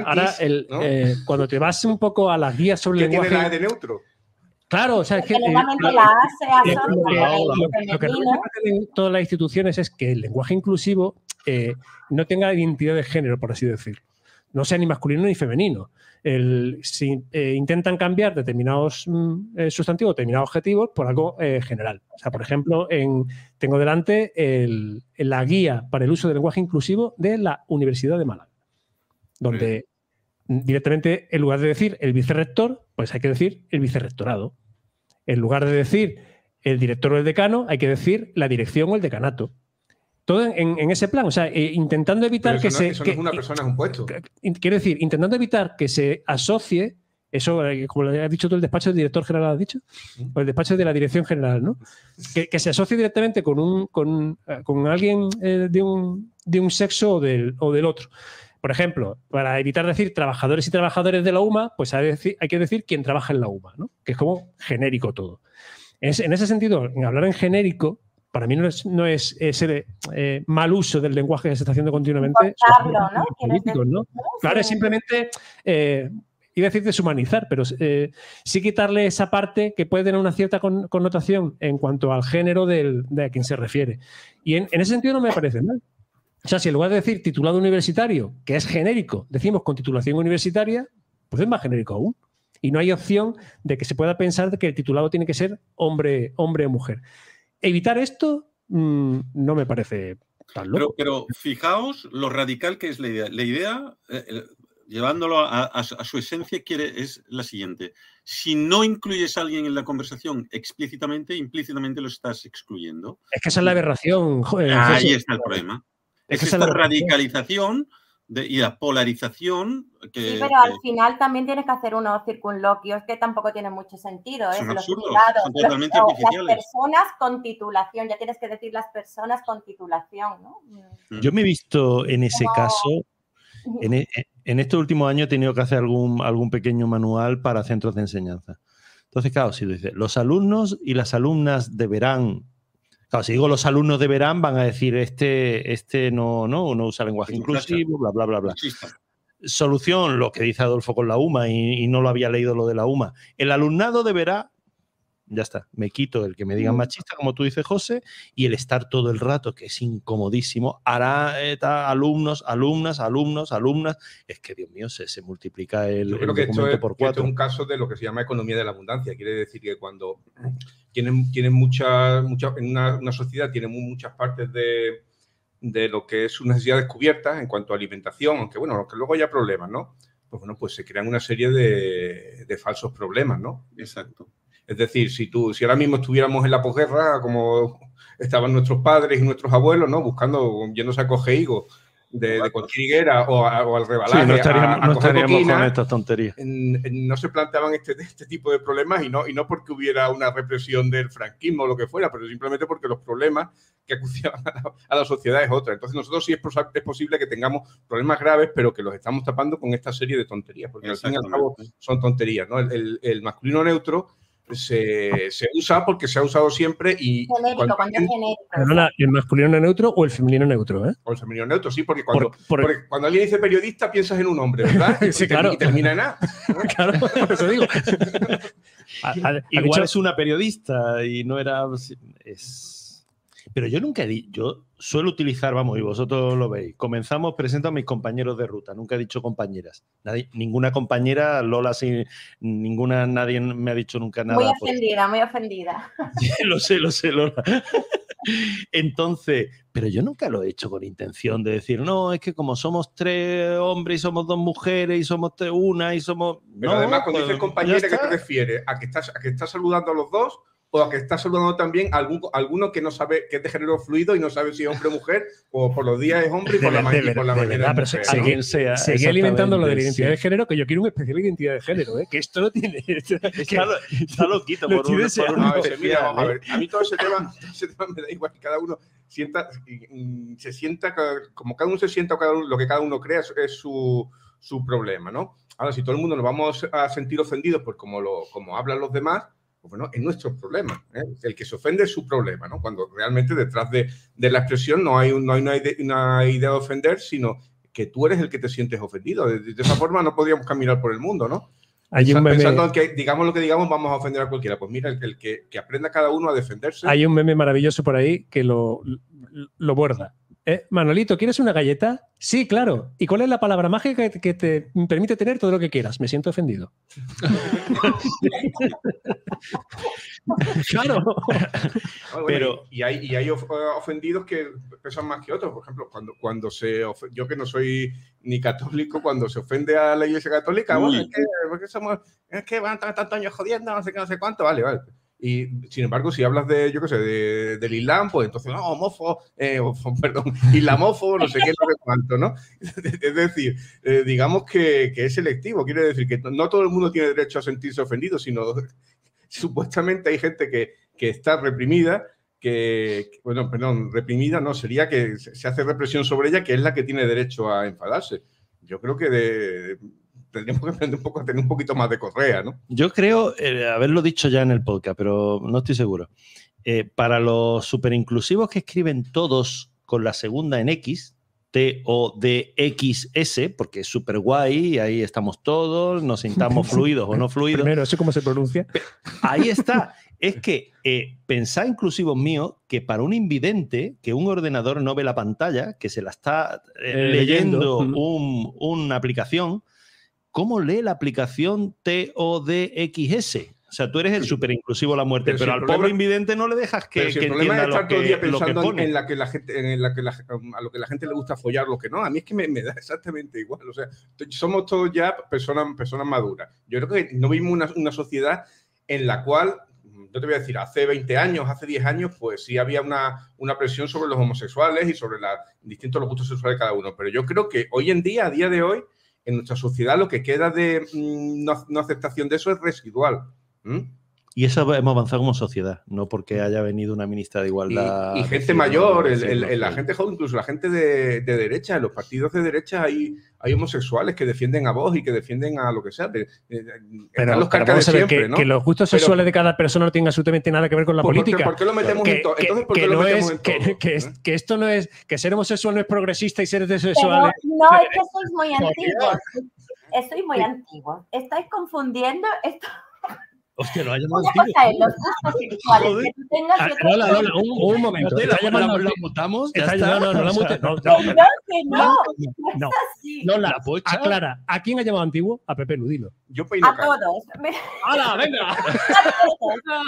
ahora eh, cuando te vas un poco a las guías sobre el lenguaje. tiene la E de neutro? Claro, o sea, es que. Normalmente la A se asocia Lo que en todas las instituciones es que el lenguaje inclusivo eh, no tenga identidad de género, por así decirlo. No sea ni masculino ni femenino si eh, intentan cambiar determinados mm, eh, sustantivos, determinados objetivos por algo eh, general. O sea, por ejemplo, tengo delante la guía para el uso del lenguaje inclusivo de la Universidad de Málaga, donde directamente, en lugar de decir el vicerrector, pues hay que decir el vicerrectorado. En lugar de decir el director o el decano, hay que decir la dirección o el decanato. Todo en, ese plan, o sea, eh, intentando evitar que se. Eso no es una persona, es un puesto. Quiero decir, intentando evitar que se asocie, eso, eh, como lo has dicho tú, el despacho del director general, ¿has dicho? O el despacho de la dirección general, ¿no? Que, se asocie directamente con, un, con, eh, alguien de, un, de un sexo o del, o del otro. Por ejemplo, para evitar decir trabajadores y trabajadores de la UMA, pues hay, que decir quien trabaja en la UMA, ¿no? Que es como genérico todo. en ese sentido, en hablar en genérico, para mí no es, no es ese eh, mal uso del lenguaje que se está haciendo continuamente. ¿no? Claro, es simplemente, eh, iba a decir deshumanizar, pero eh, sí quitarle esa parte que puede tener una cierta connotación en cuanto al género de a quien se refiere. Y en, ese sentido no me parece mal. O sea, si en lugar de decir titulado universitario, que es genérico, decimos con titulación universitaria, pues es más genérico aún. Y no hay opción de que se pueda pensar de que el titulado tiene que ser hombre, hombre o mujer evitar esto mm, no me parece tan loco. Pero, fijaos lo radical que es la idea. La idea, eh, llevándolo a, su esencia, quiere, es la siguiente. Si no incluyes a alguien en la conversación explícitamente, implícitamente lo estás excluyendo. Es que esa es la aberración. Ahí está el problema. Es, esta radicalización y la polarización. Que, sí, pero al final también tienes que hacer unos circunloquios que tampoco tienen mucho sentido. ¿eh? Son los absurdos, son totalmente Las personas con titulación, ya tienes que decir las personas con titulación. ¿no? Mm. Yo me he visto en ese caso, e, en, estos últimos años he tenido que hacer algún, algún pequeño manual para centros de enseñanza. Entonces, claro, si lo dice, los alumnos y las alumnas deberán Claro, si digo los alumnos deberán, van a decir este, este no, no, no usa lenguaje inclusivo, bla, bla, bla, bla. solución, lo que dice Adolfo con la UMA y, y no lo había leído lo de la UMA. El alumnado deberá ya está, me quito el que me digan machista, como tú dices, José, y el estar todo el rato, que es incomodísimo, hará eh, ta, alumnos, alumnas, alumnos, alumnas. Es que, Dios mío, se, se multiplica el, Yo creo el que esto es, por que esto cuatro. es un caso de lo que se llama economía de la abundancia. Quiere decir que cuando tienen, tienen muchas, muchas, en una, una sociedad tienen mu- muchas partes de, de lo que es sus necesidades cubiertas en cuanto a alimentación, aunque bueno, aunque luego haya problemas, ¿no? Pues bueno, pues se crean una serie de, de falsos problemas, ¿no? Exacto. Es decir, si tú, si ahora mismo estuviéramos en la posguerra, como estaban nuestros padres y nuestros abuelos, ¿no? Buscando, yéndose a coger higos de, de cualquier higuera o, a- o al Sí, rebalaje, no a- estaríamos, a no estaríamos coquina, con estas tonterías. en- en- no se planteaban este, este tipo de problemas y no, y no porque hubiera una represión del franquismo o lo que fuera, pero simplemente porque los problemas que acuciaban a la, a la sociedad es otra. Entonces nosotros sí es, es posible que tengamos problemas graves, pero que los estamos tapando con esta serie de tonterías, porque al fin y al cabo son tonterías. ¿no? El, el- el masculino neutro se, se usa porque se ha usado siempre y Genérico, cuando- cuando es genérico. Perdona, ¿el masculino neutro o el femenino neutro? ¿eh? o el femenino neutro, sí, porque cuando, Por- por- porque cuando alguien dice periodista piensas en un hombre, ¿verdad? Y- Sí, y, claro. y termina en A. claro, por eso digo. Ha- ha Igual dicho- es una periodista y no era. Es... Pero yo nunca he dicho. Yo suelo utilizar, vamos, y vosotros lo veis. Comenzamos, presento a mis compañeros de ruta. Nunca he dicho compañeras. Nadie, ninguna compañera, Lola, sí, ninguna, nadie me ha dicho nunca nada. Muy por- ofendida, muy ofendida. lo sé, lo sé, Lola. Entonces, pero yo nunca lo he hecho con intención de decir, no, es que como somos tres hombres y somos dos mujeres y somos tres, una y somos. Pero No, además, cuando pues, dices compañera, ¿qué te refieres? ¿A que, estás, ¿A que estás saludando a los dos? ¿O a que estás saludando también a algún, alguno que no sabe que es de género fluido y no sabe si es hombre o mujer? O por los días es hombre y por De la, ma- y por la de mañana verdad, es mujer, sea. Seguí alimentando lo de la identidad sí. de género, que yo quiero una especial identidad de género, ¿eh? que esto no tiene. Está, lo- está loquito Lo por, un, por No, a, ver, especial, mira, vamos a ¿eh? ver, a mí todo ese tema, ese tema me da igual que cada uno sienta, se sienta, como cada uno se sienta, o cada uno- lo que cada uno crea es, es su, su problema, ¿no? Ahora, si todo el mundo nos vamos a sentir ofendidos por como, lo, como hablan los demás, pues bueno, es nuestro problema. ¿eh? El que se ofende es su problema, ¿no? Cuando realmente detrás de, de la expresión no hay, un- no hay una, ide- una idea de ofender, sino que tú eres el que te sientes ofendido. De, de esa forma no podríamos caminar por el mundo, ¿no? Hay un, meme, Pensando en que digamos lo que digamos, vamos a ofender a cualquiera. Pues mira, el, el que, que aprenda cada uno a defenderse. hay un meme maravilloso por ahí que lo, lo borda. ¿Eh? Manolito, ¿quieres una galleta? Sí, claro. ¿Y cuál es la palabra mágica que, te permite tener todo lo que quieras? Me siento ofendido. claro. Ah, bueno, Pero- y, hay, y hay of- ofendidos que pesan más que otros. Por ejemplo, cuando, cuando se yo que no soy ni católico, cuando se ofende a la iglesia católica, bueno, es que, porque somos, es que van tantos años jodiendo, no sé qué, no sé cuánto, vale, vale. Y sin embargo, si hablas de, yo qué sé, de- del Islam, pues entonces, no, homófobo, eh, perdón, islamófobo, no sé qué, no sé cuánto, ¿no? Es decir, eh, digamos que, que es selectivo, quiere decir que no- todo el mundo tiene derecho a sentirse ofendido, sino supuestamente hay gente que, que está reprimida, que, bueno, perdón, reprimida no, sería que se hace represión sobre ella, que es la que tiene derecho a enfadarse. Yo creo que de- tendríamos que aprender un poco a tener un poquito más de correa, ¿no? Yo creo eh, haberlo dicho ya en el podcast, pero no estoy seguro. Eh, para los superinclusivos que escriben todos con la segunda en X, T O D X S, porque es súper guay, ahí estamos todos, nos sintamos fluidos o no fluidos. Primero, ¿eso cómo se pronuncia? Ahí está. Es que eh, pensad, inclusivos míos, que para un invidente, que un ordenador no ve la pantalla, que se la está eh, Eh, leyendo leyendo. un- una aplicación, ¿cómo lee la aplicación TODXS? O sea, tú eres el super inclusivo a la muerte, Pero pero, al problema- pobre invidente no le dejas que, si que entienda estar lo todo el que, día lo que en, pone. en la que la gente, en la que la, a lo que la gente le gusta follar, lo que no. A mí es que me, me da exactamente igual. O sea, somos todos ya personas, personas maduras. Yo creo que no vivimos una, una sociedad en la cual, yo te voy a decir, hace 20 años, hace 10 años, pues sí había una, una presión sobre los homosexuales y sobre la, distintos los gustos sexuales de cada uno. Pero yo creo que hoy en día, a día de hoy, en nuestra sociedad lo que queda de mm, no, aceptación de eso es residual. Y eso hemos avanzado como sociedad, no porque haya venido una ministra de Igualdad. y a gente mayor, el- decirlo, el- el- la gente joven, incluso la gente de, de derecha, en los partidos de derecha hay, hay homosexuales que defienden a vos y que defienden a lo que sea. de- de- de- Pero, los pero vamos de a ver, siempre, que, ¿no? que los gustos Pero- sexuales de cada persona no tienen absolutamente nada que ver con la Pues, ¿por qué- política. ¿Por qué lo metemos que, en todo? que- Entonces, ¿por que qué lo no metemos es, en que, todo? que es- ¿Eh? que esto no es que ser homosexual no es progresista y ser heterosexual no, es que sois muy antiguos. Sois muy antiguos. Estáis confundiendo esto. Hostia, lo ha llamado Una antiguo. cosa es los gustos sexuales Joder. que tú tengas y otra Lola, cosa- Lola, un, un momento. Está la- llamando la- la mutamos, ya está- está. no, no, no la mute- no, no, no, que no. no. No es así. Lola, La pocha. aclara, ¿a quién ha llamado antiguo? A Pepe Ludilo. Yo peino A cara. todos. ¡Hala, venga! A todos.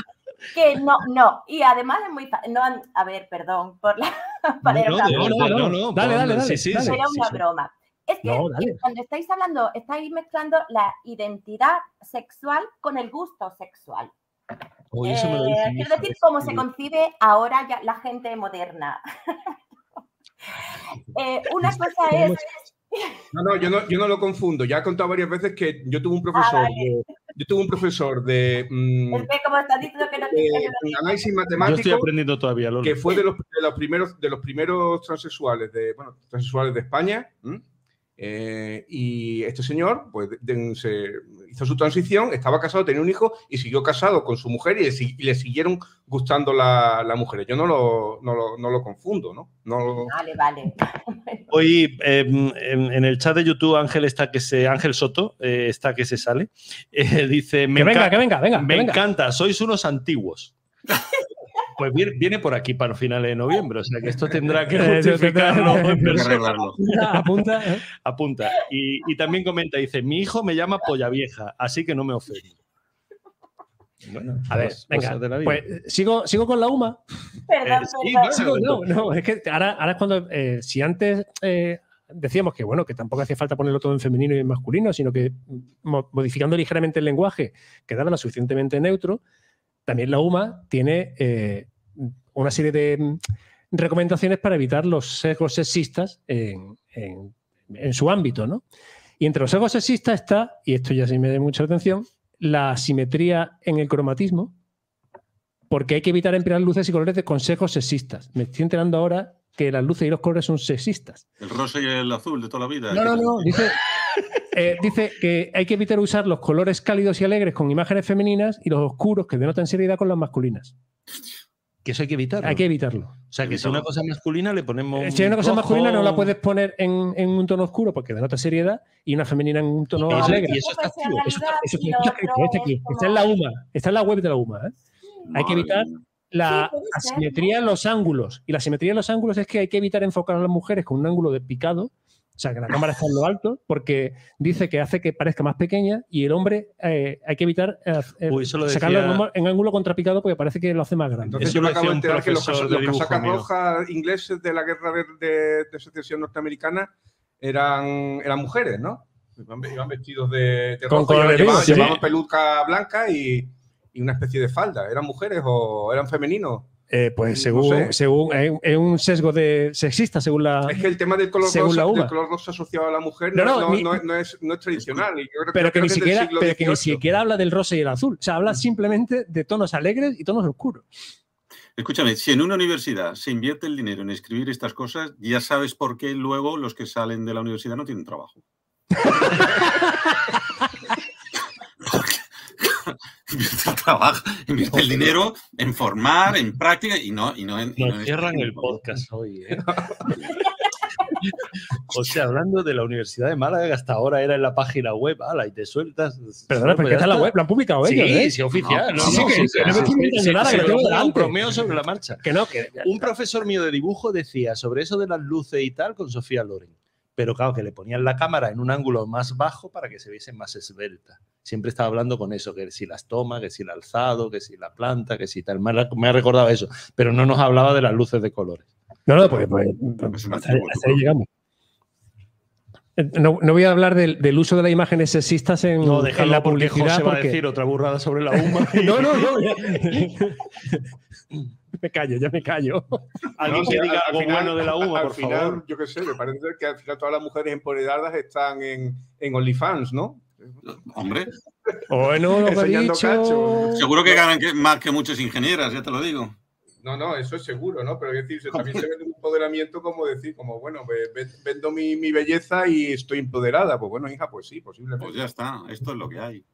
Que no, no. Y además es muy fácil. No, a ver, perdón por la. No, de- no, no. Dale, dale, dale, Sí, sí, dale. sí, Era una sí. broma. Es que No, cuando estáis hablando, estáis mezclando la identidad sexual con el gusto sexual. Uy, eso me lo Eh, dice quiero decir, eso cómo se concibe ahora ya la gente moderna. Eh, una cosa es. No, no, yo no, yo no lo confundo. Ya he contado varias veces que yo tuve un profesor Ah, vale. de, yo tuve un profesor de, mm, Es que como estás diciendo que no de ver- análisis Yo estoy matemático aprendiendo todavía, Lola. que fue de los, de los primeros de los primeros transexuales de bueno transexuales de España ¿m? Eh, y este señor pues de- de- se hizo su transición estaba casado tenía un hijo y siguió casado con su mujer y le, si- y le siguieron gustando la- las mujeres yo no lo, no lo, no lo confundo no, no lo- Vale, vale. Hoy eh, en, en el chat de YouTube Ángel está que se Ángel Soto eh, está que se sale. Eh, dice me, Que venga, que venga, venga. me que venga. encanta, sois unos antiguos. Pues viene, viene por aquí para finales de noviembre, o sea que esto tendrá que justificarlo en persona. arreglarlo. Apunta. ¿eh? Apunta. Y, y también comenta, dice, mi hijo me llama polla vieja, así que no me ofendo. Bueno, A ver, venga. de la vida. Pues sigo, sigo con la UMA. Perdón, Eh, sí, perdón. Sigo- no, no, es que ahora, ahora es cuando. eh, si antes eh, decíamos que, bueno, que tampoco hacía falta ponerlo todo en femenino y en masculino, sino que mo- modificando ligeramente el lenguaje quedara lo suficientemente neutro, también la UMA tiene eh, una serie de mm, recomendaciones para evitar los sesgos sexistas en, en- en su ámbito, ¿no? Y entre los sesgos sexistas está, y esto ya sí me da mucha atención, la asimetría en el cromatismo, porque hay que evitar emplear luces y colores de consejos sexistas. Me estoy enterando ahora que las luces y los colores son sexistas. El rosa y el azul de toda la vida. No, no, no. Dice, eh, dice que hay que evitar usar los colores cálidos y alegres con imágenes femeninas y los oscuros que denotan seriedad con las masculinas. que eso hay que evitarlo. Hay que evitarlo. O sea, que si una cosa es masculina le ponemos. Eh, Si hay una cosa rojo. masculina no la puedes poner en, en un tono oscuro porque denota seriedad y una femenina en un tono Y eso- alegre. y eso está activo. Eso está, eso está- está- aquí. en la UMA. Está en la web de la UMA. ¿eh? Hay que evitar la Sí, puede ser, asimetría en los ángulos. Y la asimetría en los ángulos es que hay que evitar enfocar a las mujeres con un ángulo de picado, o sea, que la cámara está en lo alto, porque dice que hace que parezca más pequeña y el hombre eh, hay que evitar eh, Uy, eso lo sacarlo decía- en, ángulo- en ángulo contrapicado porque parece que lo hace más grande. Entonces Eso yo me lo acabo de enterar que los, de los casacas mío. rojas ingleses de la guerra de, de- de secesión norteamericana eran, eran mujeres, ¿no? Iban, vestidos de, de Con rojo, llevaban, sí. llevaban peluca blanca y, y una especie de falda. ¿Eran mujeres o eran femeninos? Eh, pues No según, sé. según es un- es un sesgo de sexista, según la. Es que el tema del color, Según rosa, la uva. del color rosa asociado a la mujer No, no, no, no- ni- no es, no es- no es tradicional. y yo creo- pero creo que, ni siquiera, pero que ni siquiera habla del rosa y el azul. O sea, habla simplemente de tonos alegres y tonos oscuros. Escúchame, si en una universidad se invierte el dinero en escribir estas cosas, ya sabes por qué luego los que salen de la universidad no tienen trabajo. Invierte el trabajo, invierte el dinero en formar, en práctica y no, y no en. y no Nos en cierran el podcast hoy. ¿eh? o sea, hablando de la Universidad de Málaga, que hasta ahora era en la página web, ala, y te sueltas. Perdona, pero ya está en la web, lo han publicado Sí, ellos. ¿eh? sí, oficial. No, No, sí, no, que- sí, que no me delante. bromeo sobre la marcha. Que no, que. Un profesor mío de dibujo decía sobre eso de las luces y tal con Sofía Loren. Pero claro, que le ponían la cámara en un ángulo más bajo para que se viese más esbelta. Siempre estaba hablando con eso, que si las toma, que si el alzado, que si la planta, que si tal. Me ha, me ha recordado eso, pero no nos hablaba de las luces de colores. No, no, pues, pues, Es un hasta, ahí- antiguo, hasta ahí llegamos. No, no voy a hablar del, del uso de las imágenes sexistas en, No, en la porque publicidad. José va a porque- decir otra burrada sobre la UMA. No, no, no. ya- me callo, ya me callo. Alguien No, que diga al algo final- bueno de la UMA, al por final, favor. Yo qué sé, me parece que al final todas las mujeres empoderadas están en, en OnlyFans, ¿no? Hombre, Bueno, lo que he Enseñando dicho. cacho. Seguro que ganan más que muchas ingenieras, ya te lo digo. No, no, eso es seguro, ¿no? Pero es decir, también se vende un empoderamiento como decir, como, bueno, ve- ve- vendo mi, mi belleza y estoy empoderada. Pues bueno, hija, pues sí, posiblemente. Pues ya está, esto es lo que hay.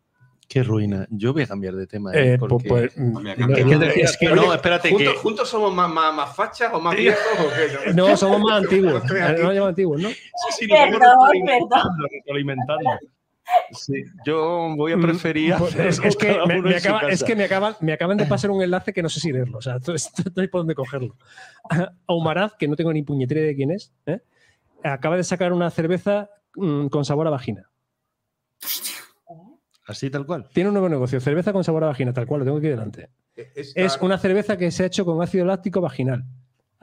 Qué ruina. Yo voy a cambiar de tema. ¿eh? Eh, pues, Porque- pues, Es que, no, es que pero no, no, espérate ¿Juntos, que juntos somos más, más, más fachas o más viejos o qué? no, somos más antiguos. No antiguos, ¿no? Sí, sí, nos vamos retroalimentando. Sí, yo voy a preferir. Pues hacer es, es que me, uno me en su acaba- es casa. que me acaban, me acaban de pasar un enlace que no sé si leerlo. O sea, esto- estoy por dónde cogerlo. Aumaraz, que no tengo ni puñetera de quién es, ¿eh? acaba de sacar una cerveza mm, con sabor a vagina. Así tal cual. Tiene un nuevo negocio, cerveza con sabor a vagina, tal cual, lo tengo aquí delante. Esta- Es una cerveza que se ha hecho con ácido láctico vaginal.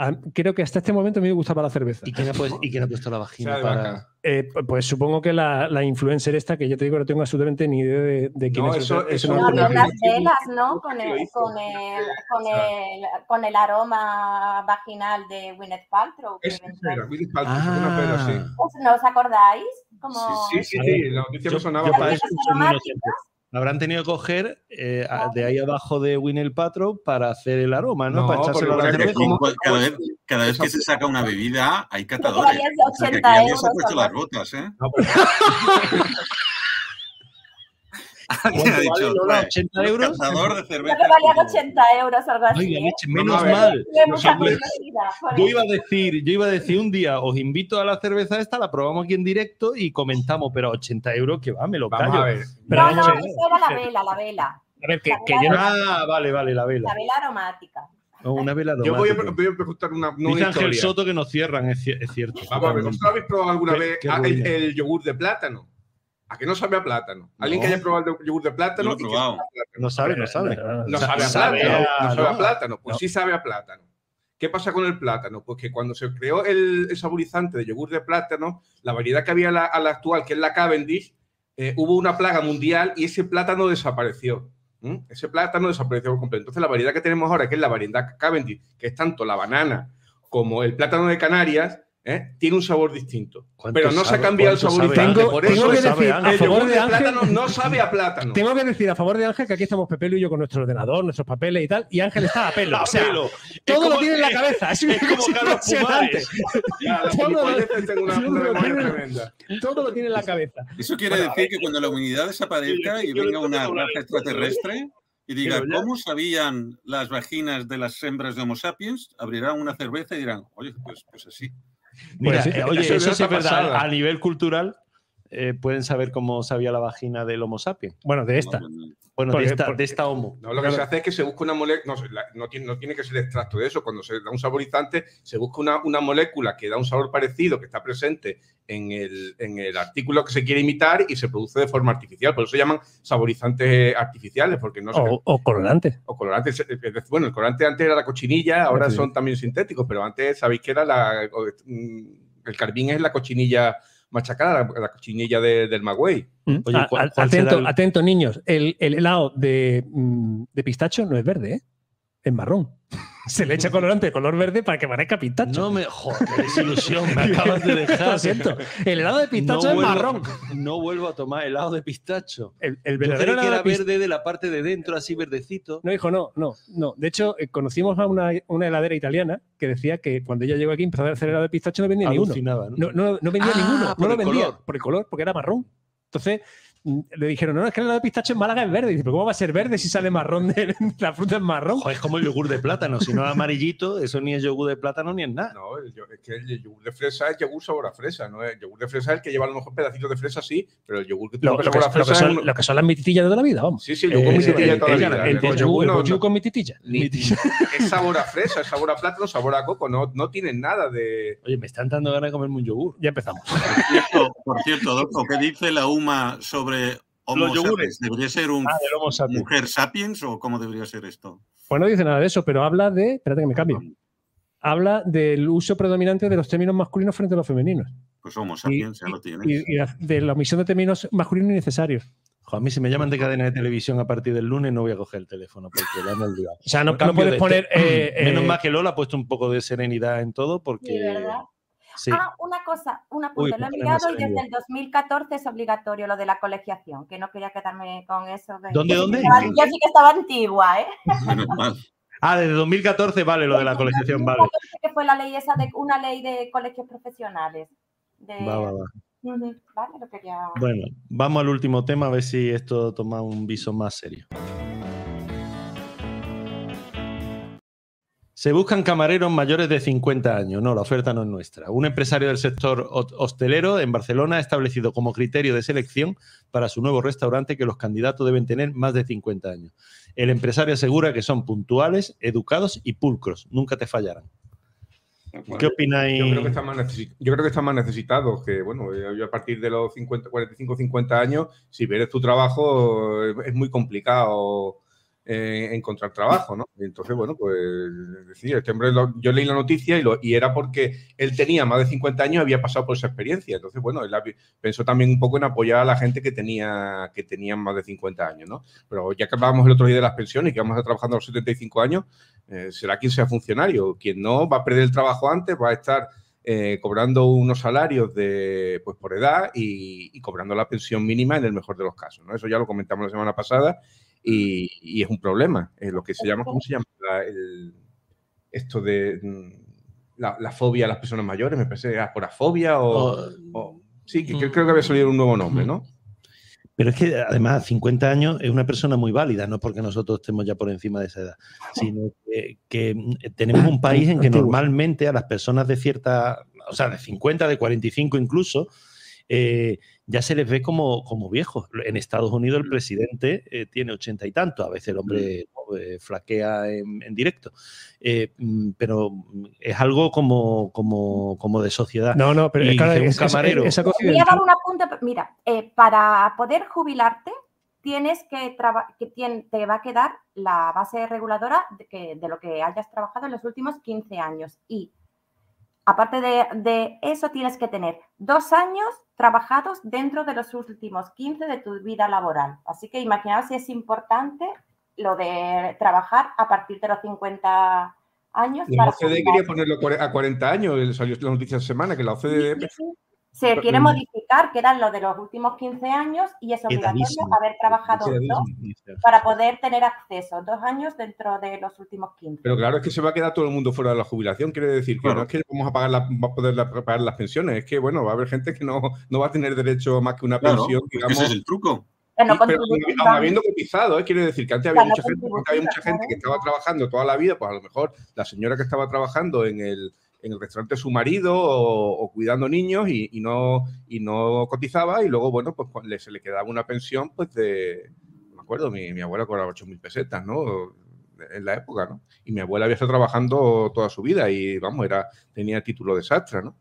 A- Creo que hasta este momento a mí me gustaba la cerveza. ¿Y quién ha, pues- y quién ha puesto la vagina sea para.? Eh, pu- pues supongo que la, la influencer esta, que yo te digo que no tengo absolutamente ni idea de, de quién No, es. eso- es eso una No, no, unas velas, ¿no? Con el, con el, con el, con el aroma vaginal de Gwyneth Paltrow. Es Gwyneth Paltrow, es una pera, sí. Ah, ¿Os- ¿No os acordáis? Como Sí, sí, sí, ver, la noticia yo- me sonaba. yo para eso. Habrán tenido que coger eh, de ahí abajo de Winnie Paltrow para hacer el aroma, ¿no? No, para echárselo a la cerveza. ¿cómo- Pues cada, vez, cada vez que se saca una bebida hay catadores. O sea, que 80 aquí puesto las botas, ¿eh? No, pero- Alguien ha ¿Cuánto dicho, vale, Lola? "Joder, ¿80 un euros? Cazador de Creo cerveza. que valían 80 euros algo así. Ay, la ¿eh? leche, Vamos menos a ver. mal. Nosotros- Yo iba a decir, yo iba a decir un día, os invito a la cerveza esta, la probamos aquí en directo y comentamos, pero a 80 euros que va, me lo Vamos callo. a ver. Pero no, vamos no, a ver. eso era la vela, la vela. A ver, que, que yo no. Ah, vale, vale, la vela. La vela aromática. O una vela Yo voy a, voy a preguntar una, no Dice Ángel. Soto que nos cierran, es, es cierto. Vamos a ver, ¿vosotros habéis probado alguna Qué- vez qué el, el yogur de plátano? ¿A qué no sabe a plátano? ¿Alguien No. que haya probado el yogur de plátano? Y que probado. No sabe, no sabe. No Sa- sabe a plátano. no sabe a no. plátano. Pues No. sí sabe a plátano. ¿Qué pasa con el plátano? Pues que cuando se creó el, el saborizante de yogur de plátano, la variedad que había a la, a la actual, que es la Cavendish, eh, hubo una plaga mundial y ese plátano desapareció. ¿Mm? Ese plátano desapareció por completo. Entonces, la variedad que tenemos ahora, que es la variedad Cavendish, que es tanto la banana como el plátano de Canarias, ¿eh? tiene un sabor distinto. ¿Cuánto Pero no se ha cambiado el Ángel? Tengo- por tengo eso que decir, a el favor de de Ángel- plátano no sabe a plátano. Tengo que decir a favor de Ángel que aquí estamos Pepelo y yo con nuestro ordenador, nuestros papeles y tal, y Ángel está a pelo. A o sea, pelo. Es todo como- lo tiene en la cabeza. Es, es como Carlos. Ya, Todo lo- tengo una, una tiene- tremenda. Todo lo tiene en la cabeza. Eso quiere decir que cuando la humanidad desaparezca y venga una raza extraterrestre y diga, ¿cómo sabían las vaginas de las hembras de Homo sapiens? Abrirán una cerveza y dirán, oye, pues, pues así. Mira, Pues eh, oye, eso eso es sí es verdad. A nivel cultural, eh, pueden saber cómo sabía la vagina del Homo sapiens. Bueno, de esta. Bueno, Porque- de, esta, porque- de esta Homo. No, lo que se hace es que se busca una molécula, no, se- la- no tiene, no tiene que ser extracto de eso, cuando se da un saborizante, se busca una, una molécula que da un sabor parecido, que está presente en el, en el artículo que se quiere imitar y se produce de forma artificial. Por eso se llaman saborizantes artificiales, porque no se, O, o colorante. o colorantes. es decir, Bueno, el colorante antes era la cochinilla, ahora Sí. son también sintéticos, pero antes sabéis que era la. mm, El carbín es la cochinilla machacada, la, la cochinilla de- del magüey. Mm. Oye, A- ¿cuál- a- cuál atento, el- atento, niños. El, el helado de, mm, de pistacho no es verde, ¿eh? Es marrón. Se le echa colorante de color verde para que parezca pistacho. No me. Joder, qué desilusión. Me acabas de dejar. Lo siento. El helado de pistacho No es vuelvo- marrón. No vuelvo a tomar helado de pistacho. El, el verdadero que era de verde de la parte de dentro, así verdecito. No, hijo, no, no, no. De hecho, eh, conocimos a una, una heladera italiana que decía que cuando ella llegó aquí empezó a hacer helado de pistacho no vendía ninguno. ¿no? No, no, no vendía Ah, ninguno. No lo vendía color. por el color, porque era marrón. Entonces le dijeron, no, es que el helado de pistacho en Málaga es verde. Y dice, ¿pero cómo va a ser verde si sale marrón de la fruta es marrón? Joder, es como el yogur de plátano. Si no es amarillito, eso ni es yogur de plátano ni es nada. No, el es que el yogur de fresa es yogur sabor a fresa, ¿no? El yogur de fresa es el que lleva a lo mejor pedacitos de fresa, sí, pero el yogur que Lo, tiene lo que, sabor a lo que fresa es son, un- lo que son las mititillas de toda la vida, vamos. Sí, sí, el yogur Eh, mititilla de el- toda la vida. el El yogur yogur el no- bollú no- con mititilla. ni- es sabor a fresa, es sabor a plátano, sabor a coco, no, no tienen nada de... Oye, me están dando ganas de comerme un yogur. Ya empezamos. Por cierto, por cierto, Adolfo, ¿qué dice la UMA sobre Homo Los yogures. sapiens? ¿Debería ser un Ah, del Homo sapiens. mujer sapiens o cómo debería ser esto? Pues no dice nada de eso, pero habla de. Espérate que me cambio. Habla del uso predominante de los términos masculinos frente a los femeninos. Pues Homo sapiens, ya lo tienes. Y, de la omisión de términos masculinos innecesarios. A mí si me llaman de cadena de televisión a partir del lunes no voy a coger el teléfono porque lo han olvidado. O sea, no, no puedes de- poner. eh, Menos eh, mal que Lola ha puesto un poco de serenidad en todo porque. Sí. Ah, una cosa, un apunte, Uy, lo he se y desde el 2014 es obligatorio lo de la colegiación, que no quería quedarme con eso. de- ¿Dónde, yo sí dónde? que estaba- ¿En Yo sí que estaba antigua, ¿eh? Ah, desde 2014 vale lo de la colegiación, vale. 2014, Que fue la ley esa de una ley de colegios profesionales. De, Va, va, va. Ujú, Vale, lo quería. Bueno, vamos al último tema a ver si esto toma un viso más serio. Se buscan camareros mayores de 50 años. No, la oferta no es nuestra. Un empresario del sector hostelero en Barcelona ha establecido como criterio de selección para su nuevo restaurante que los candidatos deben tener más de 50 años. El empresario asegura que son puntuales, educados y pulcros. Nunca te fallarán. ¿Qué opináis? Yo creo que están más, necesi- yo creo que están más necesitados, que bueno, yo a partir de los 50, 45, 50 años, si vienes tu trabajo, es muy complicado eh, encontrar trabajo, ¿no? Entonces, bueno, pues este hombre, lo- yo leí la noticia y, lo- y era porque él tenía más de 50 años y había pasado por esa experiencia. Entonces, bueno, él pensó también un poco en apoyar a la gente que tenía que tenían más de 50 años, ¿no? Pero ya que hablábamos el otro día de las pensiones y que vamos a trabajando a los 75 años, eh, será quien sea funcionario. Quien no va a perder el trabajo antes, va a estar eh, cobrando unos salarios de, pues, por edad y, y cobrando la pensión mínima en el mejor de los casos. ¿no? Eso ya lo comentamos la semana pasada y, y es un problema. Eh, lo que se llama, ¿cómo se llama? La- el- esto de mm, la, la fobia a las personas mayores, me parece, aporafobia o... Oh, o- sí, que creo, creo que había salido un nuevo nombre, ¿no? Pero es que además 50 años es una persona muy válida, no porque nosotros estemos ya por encima de esa edad, sino que, que, mm, tenemos un país en que normalmente a las personas de cierta, o sea, de 50, de 45 incluso, eh, ya se les ve como, como viejos. En Estados Unidos el presidente eh, tiene ochenta y tantos, a veces el hombre ¿no? eh, flaquea en, en directo, Eh, mm, pero mm, es algo como, como, como de sociedad. No, no, pero Y es claro, un es- es- camarero. esa Voy a coincidencia. dar un apunte. Mira, eh, para poder jubilarte tienes que trabajar, que te va a quedar la base reguladora de, que- de lo que hayas trabajado en los últimos 15 años. Y aparte de, de eso, tienes que tener dos años trabajados dentro de los últimos 15 de tu vida laboral. Así que imaginaos si es importante lo de trabajar a partir de los 50 años. La para OCDE quería ponerlo a cuare- a 40 años, salió la noticia esta semana que la OCDE Sí, sí, sí. Se quiere modificar, que eran los de los últimos 15 años, y es obligatorio haber trabajado dos para poder tener acceso, dos años dentro de los últimos 15. Pero claro, es que se va a quedar todo el mundo fuera de la jubilación. Quiere decir que Claro. no es que vamos a pagar la- va a poder la- pagar las pensiones, es que bueno, va a haber gente que no, no va a tener derecho a más que una Claro, pensión, digamos. ese es el truco. Que no Sí, pero aun habiendo cotizado, ¿eh? quiere decir que antes había, mucha gente, había mucha gente que estaba trabajando toda la vida, pues a lo mejor la señora que estaba trabajando en el, en el restaurante de su marido o, cuidando niños y, no, y no cotizaba y luego, bueno, pues le- se le quedaba una pensión pues de, me acuerdo, mi, mi abuela cobraba 8.000 pesetas, ¿no? En la época, ¿no? Y mi abuela había estado trabajando toda su vida y, vamos, era, tenía título de sastra, ¿no?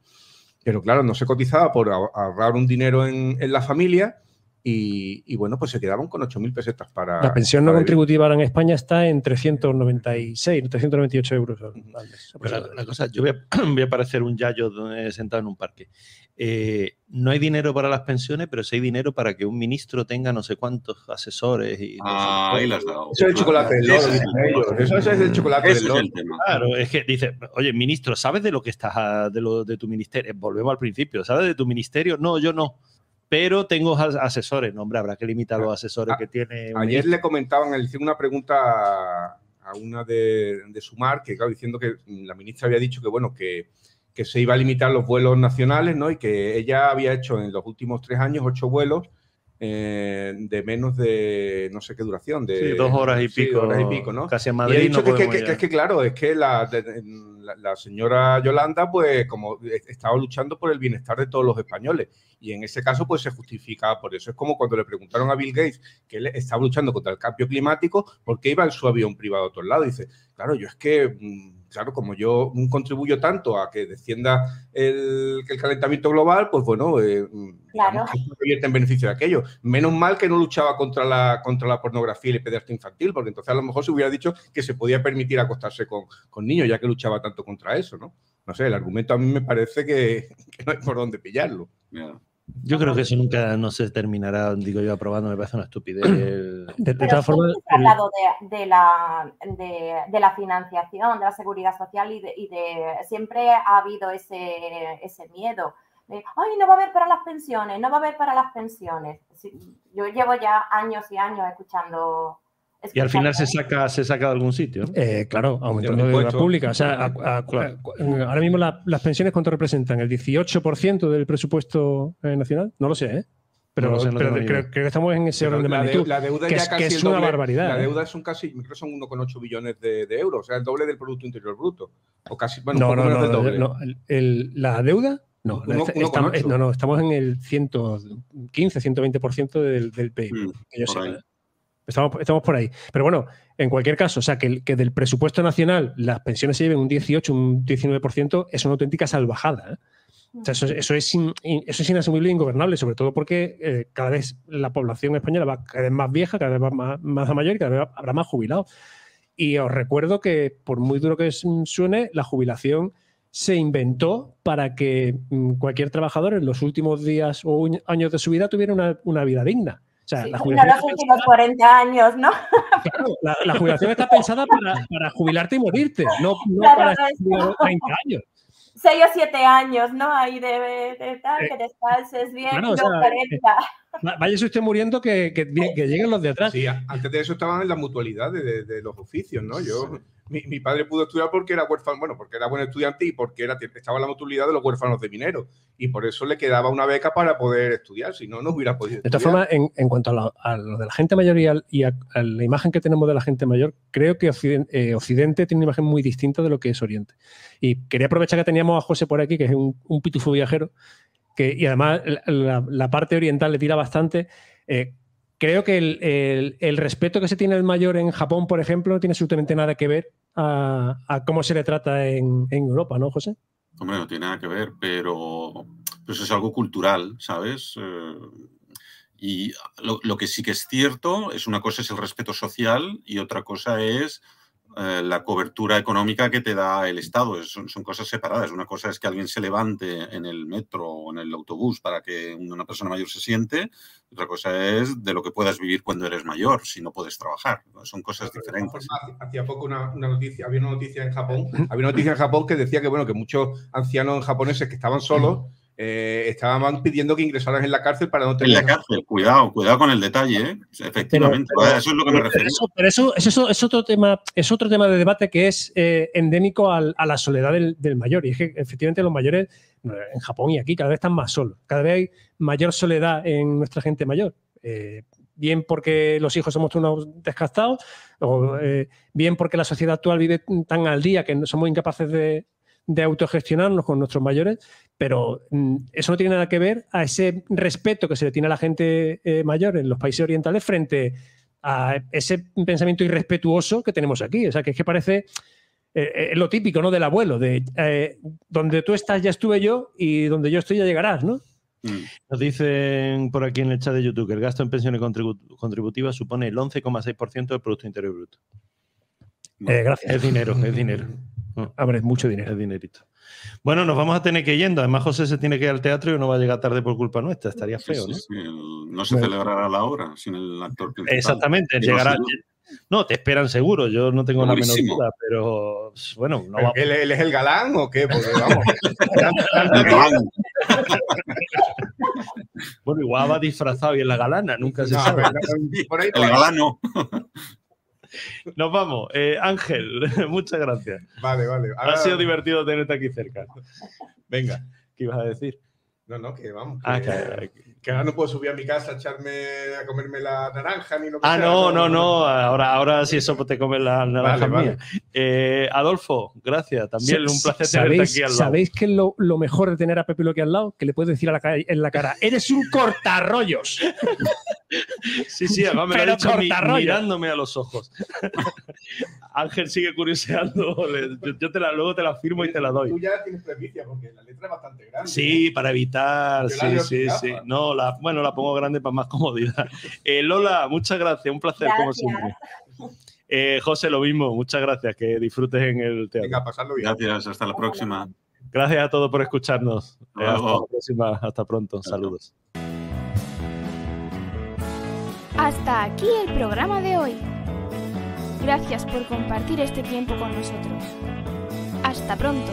Pero claro, no se cotizaba por ahor- ahorrar un dinero en la familia y, y, bueno, pues se quedaban con 8.000 pesetas para... La pensión no para vivir. contributiva ahora en España está en 396, 398 euros al mes. Pero la, la cosa, yo voy a, voy a parecer un yayo donde- sentado en un parque. Eh, no hay dinero para las pensiones, pero sí hay dinero para que un ministro tenga no sé cuántos asesores. Y no sé Ah, ahí las dado. Eso es el chocolate del es dicen el. Eso, es el chocolate del es loro. el tema. Claro, es que dice, oye, ministro, ¿sabes de lo que estás a- de lo de tu ministerio? Volvemos al principio, ¿sabes de tu ministerio? No, yo no. Pero tengo as- asesores. No, hombre, habrá que limitar los asesores Ah, que tiene. Ayer le comentaban, le hicieron una pregunta a a una de, de Sumar, que claro, diciendo que la ministra había dicho que, bueno, que, que se iba a limitar los vuelos nacionales, ¿no? Y que ella había hecho en los últimos tres años ocho vuelos eh, de menos de no sé qué duración. De, Sí, dos horas y sí, pico. horas y pico, ¿no? Casi a Y Madrid. he dicho no que, que- que- es que, claro, es que la, de- la- la señora Yolanda, pues, como estaba luchando por el bienestar de todos los españoles. Y en ese caso, pues, se justificaba por eso. Es como cuando le preguntaron a Bill Gates que él estaba luchando contra el cambio climático, ¿por qué iba en su avión privado a todos lados? Dice, claro, yo es que, mm, claro, como yo contribuyo tanto a que descienda el, el calentamiento global, pues, bueno, eh, Claro. digamos que se convierte en beneficio de aquello. Menos mal que no luchaba contra la, contra la pornografía y la pederastia infantil, porque entonces a lo mejor se hubiera dicho que se podía permitir acostarse con, con niños, ya que luchaba tanto contra eso, ¿no? No sé, el argumento a mí me parece que, que no hay por dónde pillarlo. Ya. Yo creo que eso nunca no se terminará, digo yo, aprobando, me parece una estupidez. De, de todas formas. Hablado de, de, la, de, de, la financiación, de la seguridad social y de, y de siempre ha habido ese, ese miedo. De, ay, no va a haber para las pensiones, no va a haber para las pensiones. Yo llevo ya años y años escuchando y al final se saca, se saca de algún sitio. Eh, claro, aumentando la deuda pública. O sea, ahora mismo las pensiones, ¿cuánto representan? ¿El 18% del presupuesto eh, nacional? No lo sé, ¿eh? Pero, creo, que estamos en ese orden de magnitud. La, deuda que, ya es, casi es una barbaridad. La deuda son casi, creo que son 1,8 billones de, de, euros, o sea, el doble del Producto Interior Bruto. O casi, bueno, no, un poco no, menos no, del doble. no, el, la deuda no, Uno- uno estamos, no, no, estamos en el 115, 120% del, del PIB. Mm, que yo ahí. ¿eh? Estamos, estamos por ahí. Pero bueno, en cualquier caso, o sea, que, que del presupuesto nacional las pensiones se lleven un 18, un 19%, es una auténtica salvajada. ¿eh? O sea, eso, eso es in- eso es inasumible e ingobernable, sobre todo porque eh, cada vez la población española va cada vez más vieja, cada vez va más, más mayor y cada vez habrá más jubilados. Y os recuerdo que, por muy duro que suene, la jubilación se inventó para que mm, cualquier trabajador en los últimos días o años de su vida tuviera una, una vida digna. O sea, Sí, la no jubilación, los 40 años, ¿no? claro, la- la jubilación está pensada para, para jubilarte y morirte, no, no Claro, para no es- estudiar 30 años. 6 o 7 años, ¿no? Ahí de, de tal, Eh, que descanses bien, claro, no o sea, 40. Va- Váyase usted muriendo que, que, que lleguen los de atrás. Sí, a- antes de eso estaban en las mutualidades de, de los oficios, ¿no? Yo, mi, mi padre pudo estudiar porque era huérfano, bueno, porque era buen estudiante y porque era, estaba en la mutualidad de los huérfanos de mineros. Y por eso le quedaba una beca para poder estudiar, si no, no hubiera podido De todas formas, en, en cuanto a, la- a lo de la gente mayor y, al- y a, a la imagen que tenemos de la gente mayor, creo que Occidente, Occidente tiene una imagen muy distinta de lo que es Oriente. Y quería aprovechar que teníamos a José por aquí, que es un, un pitufo viajero, y además la, parte oriental le tira bastante. Eh, creo que el, el- respeto que se tiene al mayor en Japón, por ejemplo, no tiene absolutamente nada que ver a, cómo se le trata en, Europa, ¿no, José? Hombre, no tiene nada que ver, pero pues es algo cultural, ¿sabes? Eh, y lo, lo que sí que es cierto es una cosa es el respeto social y otra cosa es eh, la cobertura económica que te da el Estado. Es- Son, son cosas separadas. Una cosa es que alguien se levante en el metro o en el autobús para que una persona mayor se siente. Otra cosa es de lo que puedas vivir cuando eres mayor, si no puedes trabajar. Son cosas todas diferentes. Hacía poco una, una noticia, había una noticia en Japón, había una noticia en Japón que decía que bueno, que muchos ancianos japoneses que estaban solos eh, estaban pidiendo que ingresaran en la cárcel para no En tener la cárcel, cuidado, cuidado con el detalle, ¿eh? Efectivamente, pero- eso es lo que me refiero. eso, pero eso, eso es otro tema, es otro tema de debate que es eh, endémico al- a la soledad del, del mayor. Y es que efectivamente los mayores en Japón y aquí cada vez están más solos. Cada vez hay mayor soledad en nuestra gente mayor. Eh, bien porque los hijos somos unos desgastados, o eh, bien porque la sociedad actual vive tan al día que no somos incapaces de, de autogestionarnos con nuestros mayores, pero mm, eso no tiene nada que ver a ese respeto que se le tiene a la gente eh, mayor en los países orientales frente a ese pensamiento irrespetuoso que tenemos aquí. O sea, que es que parece eh, eh, lo típico, ¿no? Del abuelo, de eh, donde tú estás ya estuve yo y donde yo estoy ya llegarás, ¿no? Mm. Nos dicen por aquí en el chat de YouTube que el gasto en pensiones contribu- contributivas supone el 11,6% del Producto Interior Bruto. Eh, gracias. Es dinero, es dinero. Hombre, es mucho dinero. Es dinerito. Bueno, nos vamos a tener que ir yendo. Además, José se tiene que ir al teatro y no va a llegar tarde por culpa nuestra. Estaría feo, sí, ¿no? sí, el- no se Bueno. celebrará la obra sin el actor principal. Exactamente, llegará. No, te esperan seguro, yo no tengo la menor duda, pero bueno, no ¿Pero va- ¿Él, él es el galán o qué? Porque vamos. El galán. bueno, igual va disfrazado y en la galana, nunca se No, sabe. pero no, por ahí no El va. Nos vamos. Eh, Ángel, muchas gracias. Vale, vale. Ha sido divertido tenerte aquí cerca. Venga. ¿Qué ibas a decir? No, no, que vamos. Que, Ah, que- que ahora no puedo subir a mi casa a echarme a comerme la naranja ni lo que Ah, sea, no, no, no. Ahora, ahora sí, eso te comes la naranja Vale, mía. Eh, Adolfo, gracias. También un placer tenerte ¿Sabéis, aquí al lado. ¿Sabéis que lo, lo mejor de tener a Pepe Loque al lado? Que le puedes decir a la en la cara, eres un cortarrollos. Sí, sí, además me lo Pero ha dicho mi- cortarrollos. mirándome a los ojos. Ángel sigue curioseando. yo- Yo te la, luego te la firmo y te la doy. Tú ya tienes primicia porque la letra es bastante grande. Sí, para evitar. Sí, sí, sí. gafas bueno, la pongo grande para más comodidad. Eh, Lola, muchas gracias, un placer como siempre. Eh, José, lo mismo, muchas gracias, que disfrutes en el teatro. Venga, pasarlo bien. Gracias, hasta la próxima. Gracias a todos por escucharnos. Hasta la próxima, hasta pronto, saludos. Hasta aquí el programa de hoy. Gracias por compartir este tiempo con nosotros. Hasta pronto.